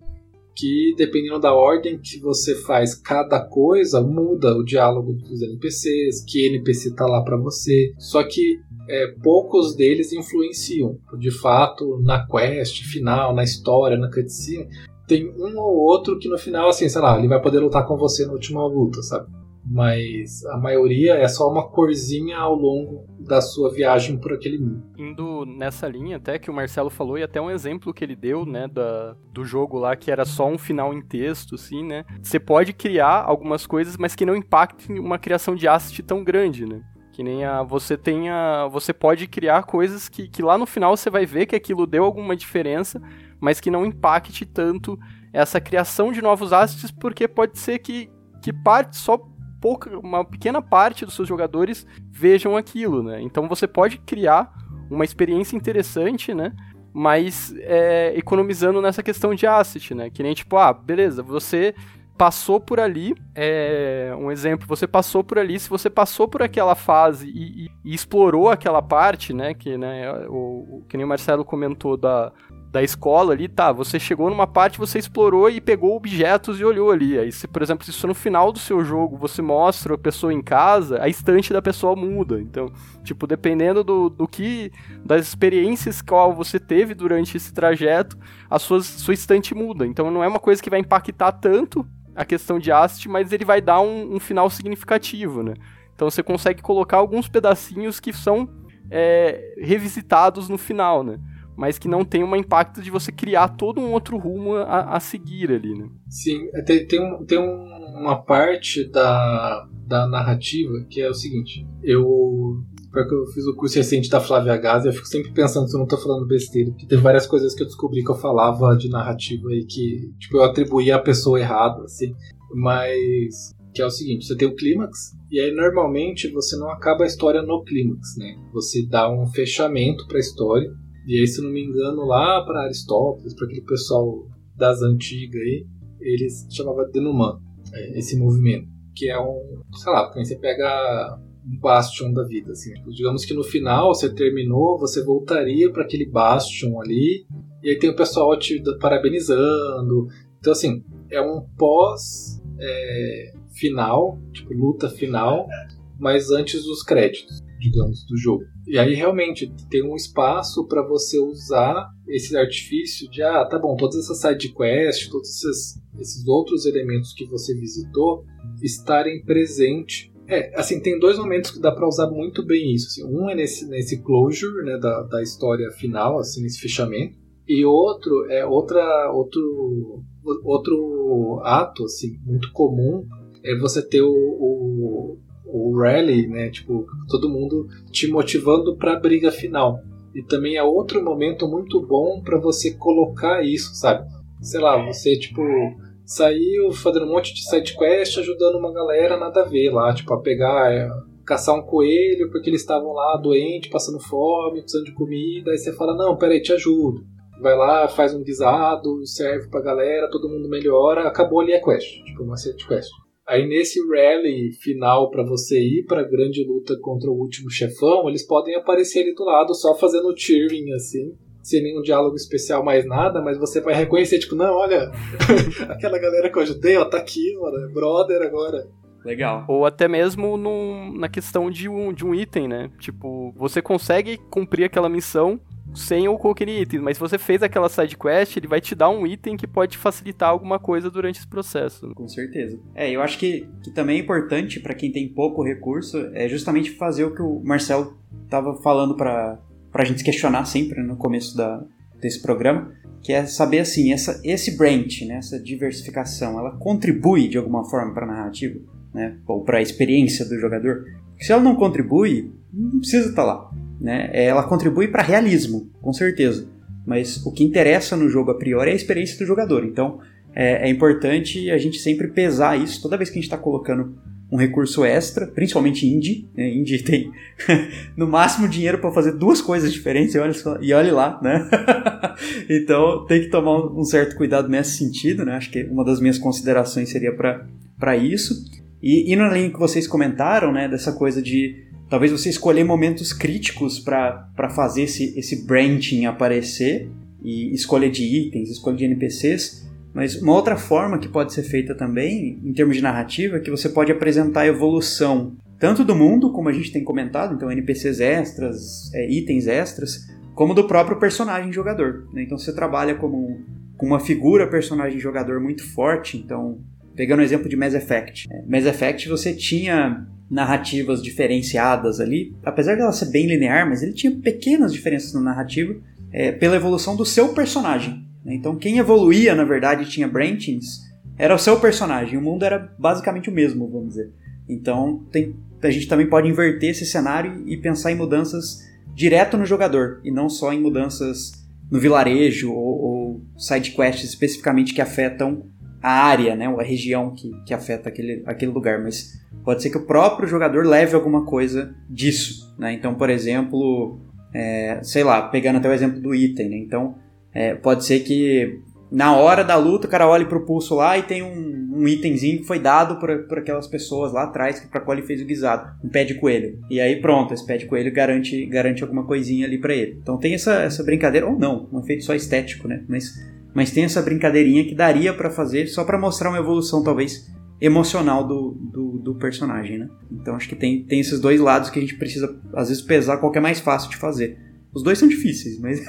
que dependendo da ordem que você faz cada coisa, muda o diálogo dos NPCs, que NPC tá lá para você. Só que é, poucos deles influenciam. De fato, na quest final, na história, na cutscene, tem um ou outro que no final, assim, sei lá, ele vai poder lutar com você na última luta, sabe? Mas a maioria é só uma corzinha ao longo da sua viagem por aquele mundo. Indo nessa linha, até que o Marcelo falou, e até um exemplo que ele deu, né, da, do jogo lá, que era só um final em texto, assim, né? Você pode criar algumas coisas, mas que não impactem uma criação de asset tão grande, né? Que nem a. Você tenha. Você pode criar coisas que, que lá no final você vai ver que aquilo deu alguma diferença, mas que não impacte tanto essa criação de novos assets, porque pode ser que, que parte só pouca, uma pequena parte dos seus jogadores vejam aquilo, né? Então você pode criar uma experiência interessante, né? Mas é, economizando nessa questão de asset, né? Que nem tipo, ah, beleza, você passou por ali, é, um exemplo, você passou por ali, se você passou por aquela fase e, e, e explorou aquela parte, né, que, né, o, o, que nem o Marcelo comentou da, da escola ali, tá, você chegou numa parte, você explorou e pegou objetos e olhou ali, aí se, por exemplo, se isso no final do seu jogo você mostra a pessoa em casa, a estante da pessoa muda, então, tipo, dependendo do, do que, das experiências que você teve durante esse trajeto, a sua, sua estante muda, então não é uma coisa que vai impactar tanto a questão de asset, mas ele vai dar um, um, final significativo, né? Então você consegue colocar alguns pedacinhos que são é, revisitados no final, né? Mas que não tem um impacto de você criar todo um outro rumo a, a seguir ali, né? Sim, é, tem, tem, um, tem uma parte da, da narrativa que é o seguinte: eu porque eu fiz o curso recente da Flávia Gaza eu fico sempre pensando se eu não tô falando besteira. Porque teve várias coisas que eu descobri que eu falava de narrativa e que, tipo, eu atribuía a pessoa errada, assim. Mas. Que é o seguinte: você tem o clímax, e aí normalmente você não acaba a história no clímax, né? Você dá um fechamento pra história. E aí, se não me engano, lá para Aristóteles, para aquele pessoal das antigas aí, eles chamavam de Denuman, é, esse movimento. Que é um. Sei lá, quando você pega um bastion da vida, assim. Digamos que no final você terminou, você voltaria para aquele bastion ali, e aí tem o pessoal te parabenizando. Então, assim, é um pós é, final, tipo, luta final, mas antes dos créditos, digamos, do jogo. E aí realmente tem um espaço para você usar esse artifício de, ah, tá bom, todas essas side quests, todos esses, esses outros elementos que você visitou estarem presentes é, assim, tem dois momentos que dá para usar muito bem isso. Assim. Um é nesse, nesse closure, né, da, da história final, assim, nesse fechamento. E outro é outra, outro, outro ato, assim, muito comum, é você ter o, o, o rally, né, tipo, todo mundo te motivando para a briga final. E também é outro momento muito bom para você colocar isso, sabe? Sei lá, você, tipo saiu fazendo um monte de sidequest ajudando uma galera nada a ver lá, tipo, a pegar, é, caçar um coelho porque eles estavam lá doente, passando fome, precisando de comida, aí você fala, não, peraí, te ajudo. Vai lá, faz um guisado, serve pra galera, todo mundo melhora, acabou ali a quest, tipo, uma sidequest. Aí nesse rally final para você ir para a grande luta contra o último chefão, eles podem aparecer ali do lado só fazendo cheering assim sem nenhum diálogo especial mais nada, mas você vai reconhecer, tipo, não, olha, aquela galera que eu ajudei, ó, tá aqui, mano, é brother agora. Legal. Ou até mesmo num, na questão de um, de um item, né? Tipo, você consegue cumprir aquela missão sem o qualquer item, mas se você fez aquela side quest, ele vai te dar um item que pode facilitar alguma coisa durante esse processo. Com certeza. É, eu acho que, que também é importante para quem tem pouco recurso é justamente fazer o que o Marcel tava falando para para a gente questionar sempre no começo da, desse programa, que é saber assim, essa, esse branch, né, essa diversificação, ela contribui de alguma forma para a narrativa, né, ou para a experiência do jogador. Porque se ela não contribui, não precisa estar tá lá, né? Ela contribui para realismo, com certeza. Mas o que interessa no jogo a priori é a experiência do jogador. Então é, é importante a gente sempre pesar isso toda vez que a gente está colocando um recurso extra, principalmente indie. Né? Indie tem no máximo dinheiro para fazer duas coisas diferentes e olha, só, e olhe lá, né? então tem que tomar um certo cuidado nesse sentido, né? Acho que uma das minhas considerações seria para isso. E indo além que vocês comentaram, né, dessa coisa de talvez você escolher momentos críticos para fazer esse, esse branching aparecer, e escolha de itens, escolha de NPCs, mas uma outra forma que pode ser feita também, em termos de narrativa, é que você pode apresentar a evolução tanto do mundo, como a gente tem comentado, então NPCs extras, é, itens extras, como do próprio personagem jogador. Né? Então você trabalha como com uma figura personagem jogador muito forte, então pegando o exemplo de Mass Effect. É, Mass Effect você tinha narrativas diferenciadas ali, apesar dela ser bem linear, mas ele tinha pequenas diferenças na narrativa é, pela evolução do seu personagem. Né? Então quem evoluía, na verdade, tinha branchings, era o seu personagem. O mundo era basicamente o mesmo, vamos dizer. Então tem, a gente também pode inverter esse cenário e pensar em mudanças direto no jogador, e não só em mudanças no vilarejo ou, ou side quests especificamente que afetam a área, né, ou a região que, que afeta aquele, aquele lugar, mas pode ser que o próprio jogador leve alguma coisa disso. Né? Então, por exemplo, é, sei lá, pegando até o exemplo do item, né? então é, pode ser que na hora da luta o cara olhe pro pulso lá e tem um, um itemzinho que foi dado por, por aquelas pessoas lá atrás para qual ele fez o guisado, um pé de coelho. E aí pronto, esse pé de coelho garante, garante alguma coisinha ali para ele. Então tem essa, essa brincadeira, ou não, um efeito só estético, né? Mas, mas tem essa brincadeirinha que daria para fazer só para mostrar uma evolução talvez emocional do, do, do, personagem, né? Então acho que tem, tem esses dois lados que a gente precisa, às vezes, pesar qual que é mais fácil de fazer. Os dois são difíceis, mas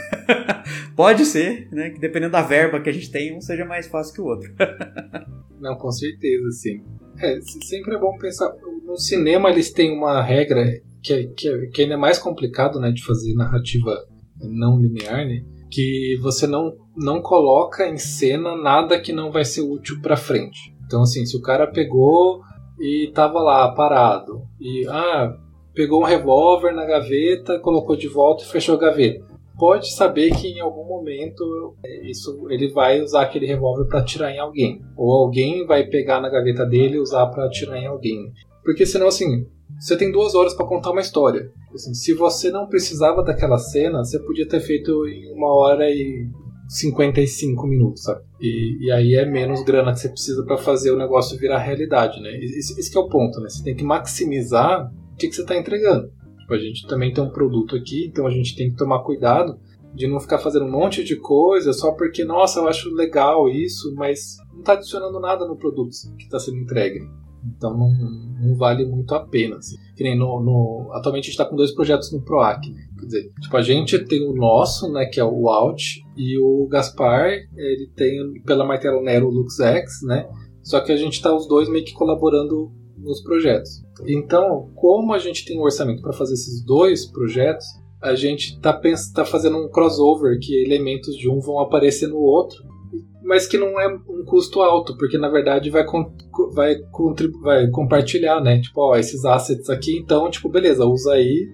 pode ser, né? Que dependendo da verba que a gente tem, um seja mais fácil que o outro. Não, com certeza, sim. É, sempre é bom pensar. No cinema eles têm uma regra que, é, que, é, que ainda é mais complicado, né, de fazer narrativa não linear, né? Que você não, não coloca em cena nada que não vai ser útil para frente. Então, assim, se o cara pegou e tava lá parado, e ah, pegou um revólver na gaveta, colocou de volta e fechou a gaveta. Pode saber que em algum momento é, isso ele vai usar aquele revólver para atirar em alguém, ou alguém vai pegar na gaveta dele e usar para atirar em alguém. Porque senão assim, você tem duas horas para contar uma história. Assim, se você não precisava daquela cena, você podia ter feito em uma hora e 55 minutos, sabe? E, e aí é menos grana que você precisa para fazer o negócio virar realidade, né? Esse, esse é o ponto, né? Você tem que maximizar o que, que você está entregando. Tipo, a gente também tem um produto aqui, então a gente tem que tomar cuidado de não ficar fazendo um monte de coisa só porque, nossa, eu acho legal isso, mas não está adicionando nada no produto que está sendo entregue. Então não, não, vale muito a pena. Assim. Que nem no, no atualmente a gente está com dois projetos no PROAC. Né? Quer dizer, tipo, a gente tem o nosso, né, que é o Out, e o Gaspar, ele tem pela Martelo Nero o LuxX, né? Só que a gente está os dois meio que colaborando nos projetos. Então, como a gente tem um orçamento para fazer esses dois projetos, a gente está tá fazendo um crossover que elementos de um vão aparecer no outro mas que não é um custo alto, porque na verdade vai, vai, vai compartilhar, né? Tipo, ó, esses assets aqui, então, tipo, beleza, usa aí,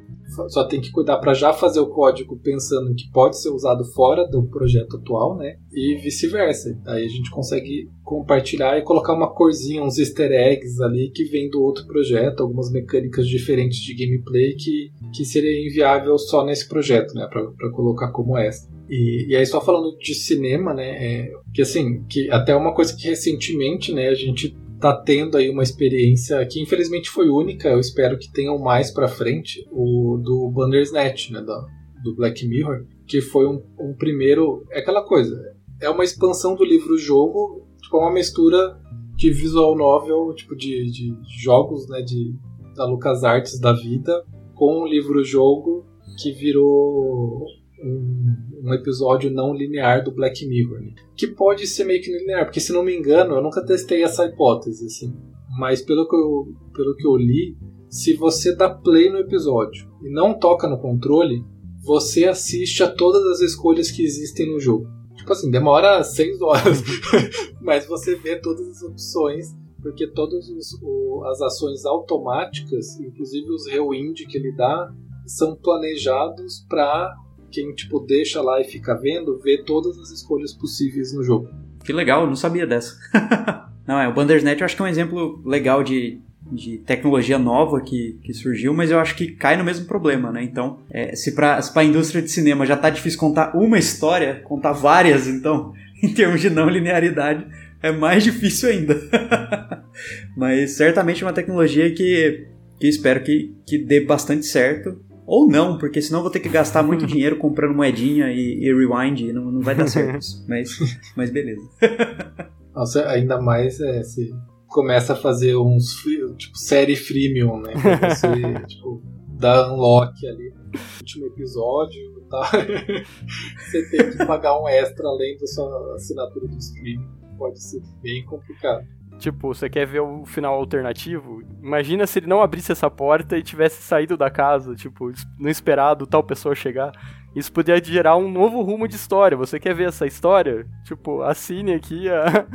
só tem que cuidar para já fazer o código pensando que pode ser usado fora do projeto atual, né? E vice-versa. Aí a gente consegue compartilhar e colocar uma corzinha, uns easter eggs ali que vem do outro projeto, algumas mecânicas diferentes de gameplay que, que seria inviável só nesse projeto, né? Para colocar como essa. E, e, aí só falando de cinema, né, é, que assim, que até uma coisa que recentemente, né, a gente tá tendo aí uma experiência que infelizmente foi única, eu espero que tenham mais para frente, o do Bandersnatch, né, do, do Black Mirror, que foi um, um primeiro, é aquela coisa, é uma expansão do livro-jogo, tipo, é uma mistura de visual novel, tipo, de, de jogos, né, de, da LucasArts da vida, com um livro-jogo que virou um, um, episódio não linear do Black Mirror, né? que pode ser meio que linear, porque se não me engano, eu nunca testei essa hipótese, assim, mas pelo que eu, pelo que eu li, se você dá play no episódio e não toca no controle, você assiste a todas as escolhas que existem no jogo. Tipo assim, demora 6 horas, mas você vê todas as opções porque todas as ações automáticas, inclusive os rewind que ele dá, são planejados para quem tipo deixa lá e fica vendo, vê todas as escolhas possíveis no jogo. Que legal, eu não sabia dessa. não, é, o Bandersnatch eu acho que é um exemplo legal de, de tecnologia nova que, que surgiu, mas eu acho que cai no mesmo problema, né? Então, é, se para a indústria de cinema já tá difícil contar uma história, contar várias, então, em termos de não linearidade, é mais difícil ainda. mas certamente é uma tecnologia que, que espero que, que dê bastante certo. Ou não, porque senão vou ter que gastar muito dinheiro comprando moedinha e, e rewind, e não, não vai dar certo isso. Mas, mas beleza. Nossa, ainda mais é, se começa a fazer uns tipo série freemium, né? Pra você, tipo, dar unlock ali no último episódio e tal. você tem que pagar um extra além da sua assinatura do streaming. Pode ser bem complicado. Tipo, você quer ver o final alternativo? Imagina se ele não abrisse essa porta e tivesse saído da casa, tipo, não esperado tal pessoa chegar. Isso poderia gerar um novo rumo de história. Você quer ver essa história? Tipo, assine aqui a...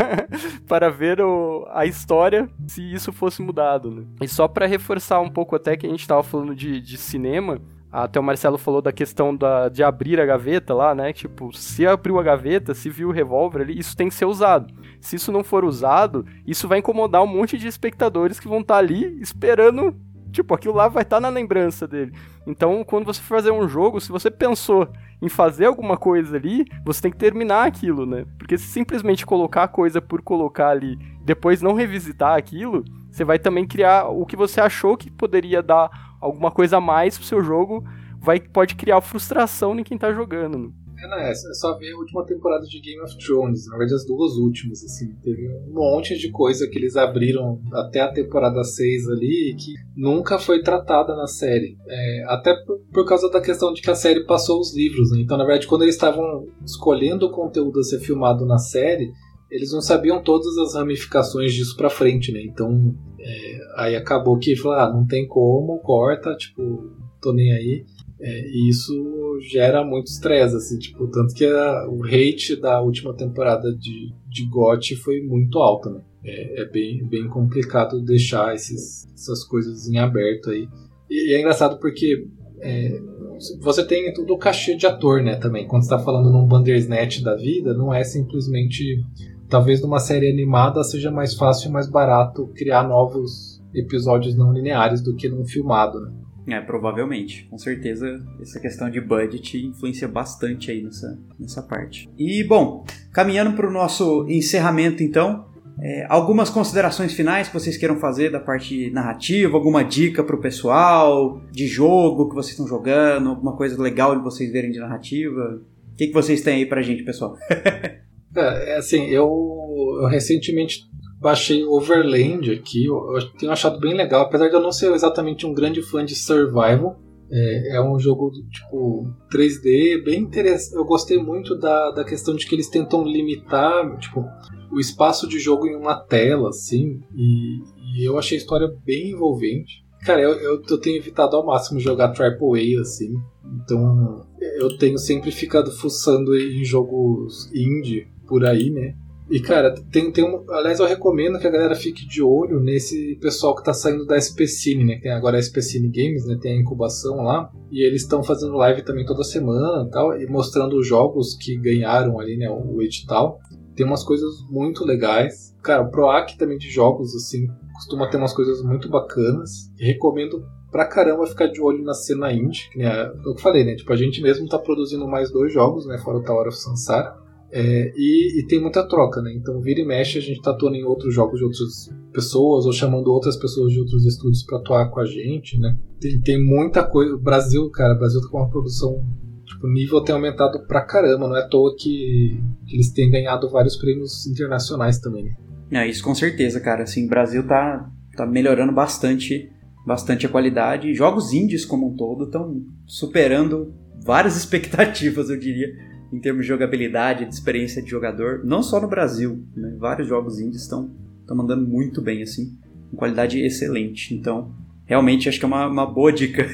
para ver o... a história se isso fosse mudado. Né? E só para reforçar um pouco até que a gente estava falando de, de cinema, até o Marcelo falou da questão da, de abrir a gaveta lá, né? Tipo, se abriu a gaveta, se viu o revólver ali, isso tem que ser usado. Se isso não for usado, isso vai incomodar um monte de espectadores que vão estar tá ali esperando Tipo, aquilo lá vai estar tá na lembrança dele. Então, quando você for fazer um jogo, se você pensou em fazer alguma coisa ali, você tem que terminar aquilo, né? Porque se simplesmente colocar coisa por colocar ali, depois não revisitar aquilo, você vai também criar o que você achou que poderia dar alguma coisa a mais pro seu jogo, vai pode criar frustração em quem tá jogando. Né? É, é, é só ver a última temporada de Game of Thrones, na verdade as duas últimas, assim, teve um monte de coisa que eles abriram até a temporada 6 ali que nunca foi tratada na série. É, até por, por, causa da questão de que a série passou os livros, né? Então, na verdade, quando eles estavam escolhendo o conteúdo a ser filmado na série, eles não sabiam todas as ramificações disso pra frente, né? Então, é, aí acabou que falou, ah, não tem como, corta, tipo, tô nem aí. É, e isso gera muito estresse, assim, tipo, tanto que a, o hate da última temporada de, de GOT foi muito alto, né? É, é, bem, bem complicado deixar esses, essas coisas em aberto aí. E, e é engraçado porque é, você tem tudo o cachê de ator, né, também. Quando você tá falando num Bandersnatch da vida, não é simplesmente... Talvez numa série animada seja mais fácil e mais barato criar novos episódios não lineares do que num filmado, né? É, provavelmente. Com certeza, essa questão de budget influencia bastante aí nessa, nessa parte. E, bom, caminhando para o nosso encerramento, então, é, algumas considerações finais que vocês queiram fazer da parte narrativa, alguma dica para o pessoal, de jogo que vocês estão jogando, alguma coisa legal de vocês verem de narrativa? O que, que vocês têm aí para gente, pessoal? é, assim, eu, eu recentemente baixei Overland aqui, eu, tenho achado bem legal, apesar de eu não ser exatamente um grande fã de survival. É, é um jogo tipo 3D bem interessante. Eu gostei muito da, da questão de que eles tentam limitar tipo, o espaço de jogo em uma tela, assim, e, e eu achei a história bem envolvente. Cara, eu, eu, eu, tenho evitado ao máximo jogar AAA, assim. Então, eu tenho sempre ficado fuçando em jogos indie por aí, né? E, cara, tem, tem um. Aliás, eu recomendo que a galera fique de olho nesse pessoal que tá saindo da SPCine, né? Que tem agora a SPCine Games, né? Tem a incubação lá. E eles estão fazendo live também toda semana e tal. E mostrando os jogos que ganharam ali, né? O edital. Tem umas coisas muito legais. Cara, o PROAC também de jogos, assim, costuma ter umas coisas muito bacanas. E recomendo pra caramba ficar de olho na cena indie, que né, eu falei, né? Tipo, a gente mesmo tá produzindo mais dois jogos, né? Fora o Tower of Sansara. É, e, e, tem muita troca, né? Então, vira e mexe, a gente tá atuando em outros jogos de outras pessoas, ou chamando outras pessoas de outros estúdios para atuar com a gente, né? Tem, tem muita coisa. O Brasil, cara, o Brasil tá com uma produção. Tipo, o nível tem aumentado pra caramba, não é à toa que, que eles têm ganhado vários prêmios internacionais também, né? É, isso com certeza, cara. Assim, o Brasil tá, tá melhorando bastante, bastante a qualidade. Jogos indies como um todo estão superando várias expectativas, eu diria em termos de jogabilidade, de experiência de jogador, não só no Brasil, né? vários jogos indies estão mandando muito bem, assim, com qualidade excelente. Então, realmente acho que é uma, uma boa dica.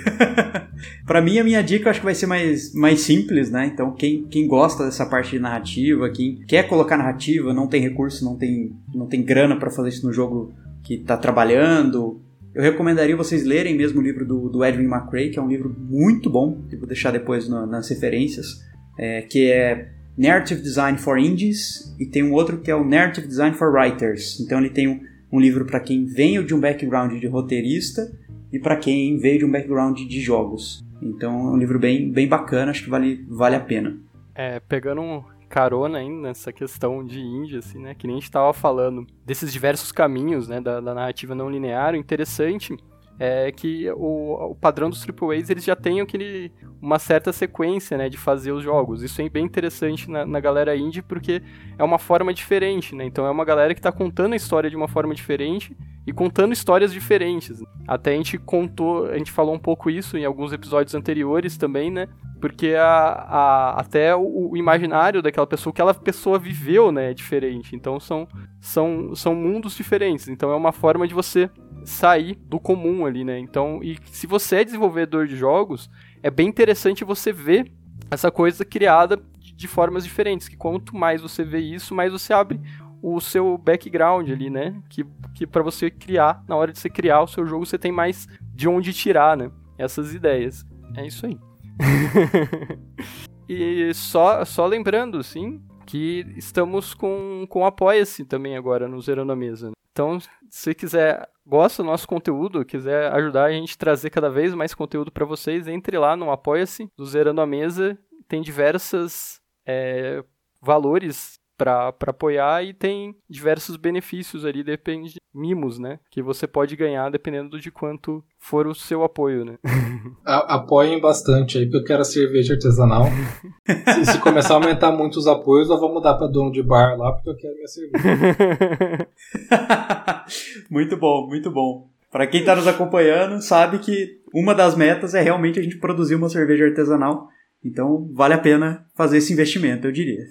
para mim, a minha dica acho que vai ser mais, mais simples, né? Então, quem, quem gosta dessa parte de narrativa, quem quer colocar narrativa, não tem recurso, não tem, não tem grana para fazer isso no jogo que está trabalhando, eu recomendaria vocês lerem mesmo o livro do, do Edwin McRae, que é um livro muito bom, que vou deixar depois nas referências é, que é Narrative Design for Indies, e tem um outro que é o Narrative Design for Writers. Então ele tem um, um livro para quem veio de um background de roteirista e para quem veio de um background de jogos. Então é um livro bem, bem bacana, acho que vale, vale a pena. É, pegando um carona ainda nessa questão de indie, assim, né, que nem a gente estava falando, desses diversos caminhos, né, da, da narrativa não linear, o interessante é que o, o padrão dos AAAs eles já têm aquele, uma certa sequência né, de fazer os jogos. Isso é bem interessante na, na galera indie porque é uma forma diferente, né? Então é uma galera que está contando a história de uma forma diferente e contando histórias diferentes. Até a gente contou, a gente falou um pouco isso em alguns episódios anteriores também, né? Porque a, a, até o, o, imaginário daquela pessoa, que aquela pessoa viveu, né, é diferente. Então são, são, são mundos diferentes. Então é uma forma de você sair do comum ali, né? Então, e se você é desenvolvedor de jogos, é bem interessante você ver essa coisa criada de formas diferentes, que quanto mais você vê isso, mais você abre o seu background ali, né? Que, que para você criar, na hora de você criar o seu jogo, você tem mais de onde tirar, né? Essas ideias. É isso aí. e só, só lembrando, sim, que estamos com, com Apoia-se também agora no Zerando a Mesa. Então, se quiser, gosta do nosso conteúdo, quiser ajudar a gente a trazer cada vez mais conteúdo para vocês, entre lá no Apoia-se do Zerando a Mesa. Tem diversas é, valores para apoiar e tem diversos benefícios ali, depende de mimos, né? Que você pode ganhar dependendo de quanto for o seu apoio, né? apoiem bastante aí, porque eu quero cerveja artesanal. se, se, começar a aumentar muito os apoios, eu vou mudar para dono de bar lá, porque eu quero minha cerveja. muito bom, muito bom. Para quem está nos acompanhando, sabe que uma das metas é realmente a gente produzir uma cerveja artesanal. Então, vale a pena fazer esse investimento, eu diria.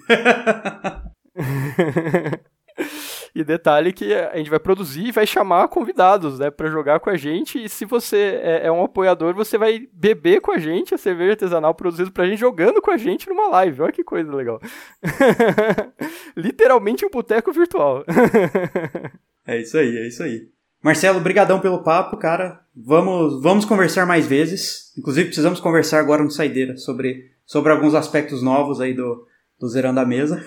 e detalhe que a gente vai produzir e vai chamar convidados, né, para jogar com a gente. E se você é, é, um apoiador, você vai beber com a gente a cerveja artesanal produzida pra gente jogando com a gente numa live. Olha que coisa legal. Literalmente um boteco virtual. é isso aí, é isso aí. Marcelo, brigadão pelo papo, cara. Vamos, vamos conversar mais vezes. Inclusive, precisamos conversar agora no Saideira sobre, sobre alguns aspectos novos aí do, do Zerando a Mesa.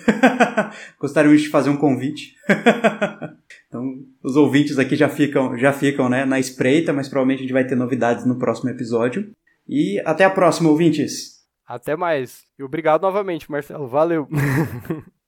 Gostaríamos de fazer um convite. então, os ouvintes aqui já ficam, já ficam né, na espreita, mas provavelmente a gente vai ter novidades no próximo episódio. E até a próxima, ouvintes! Até mais. E obrigado novamente, Marcelo. Valeu!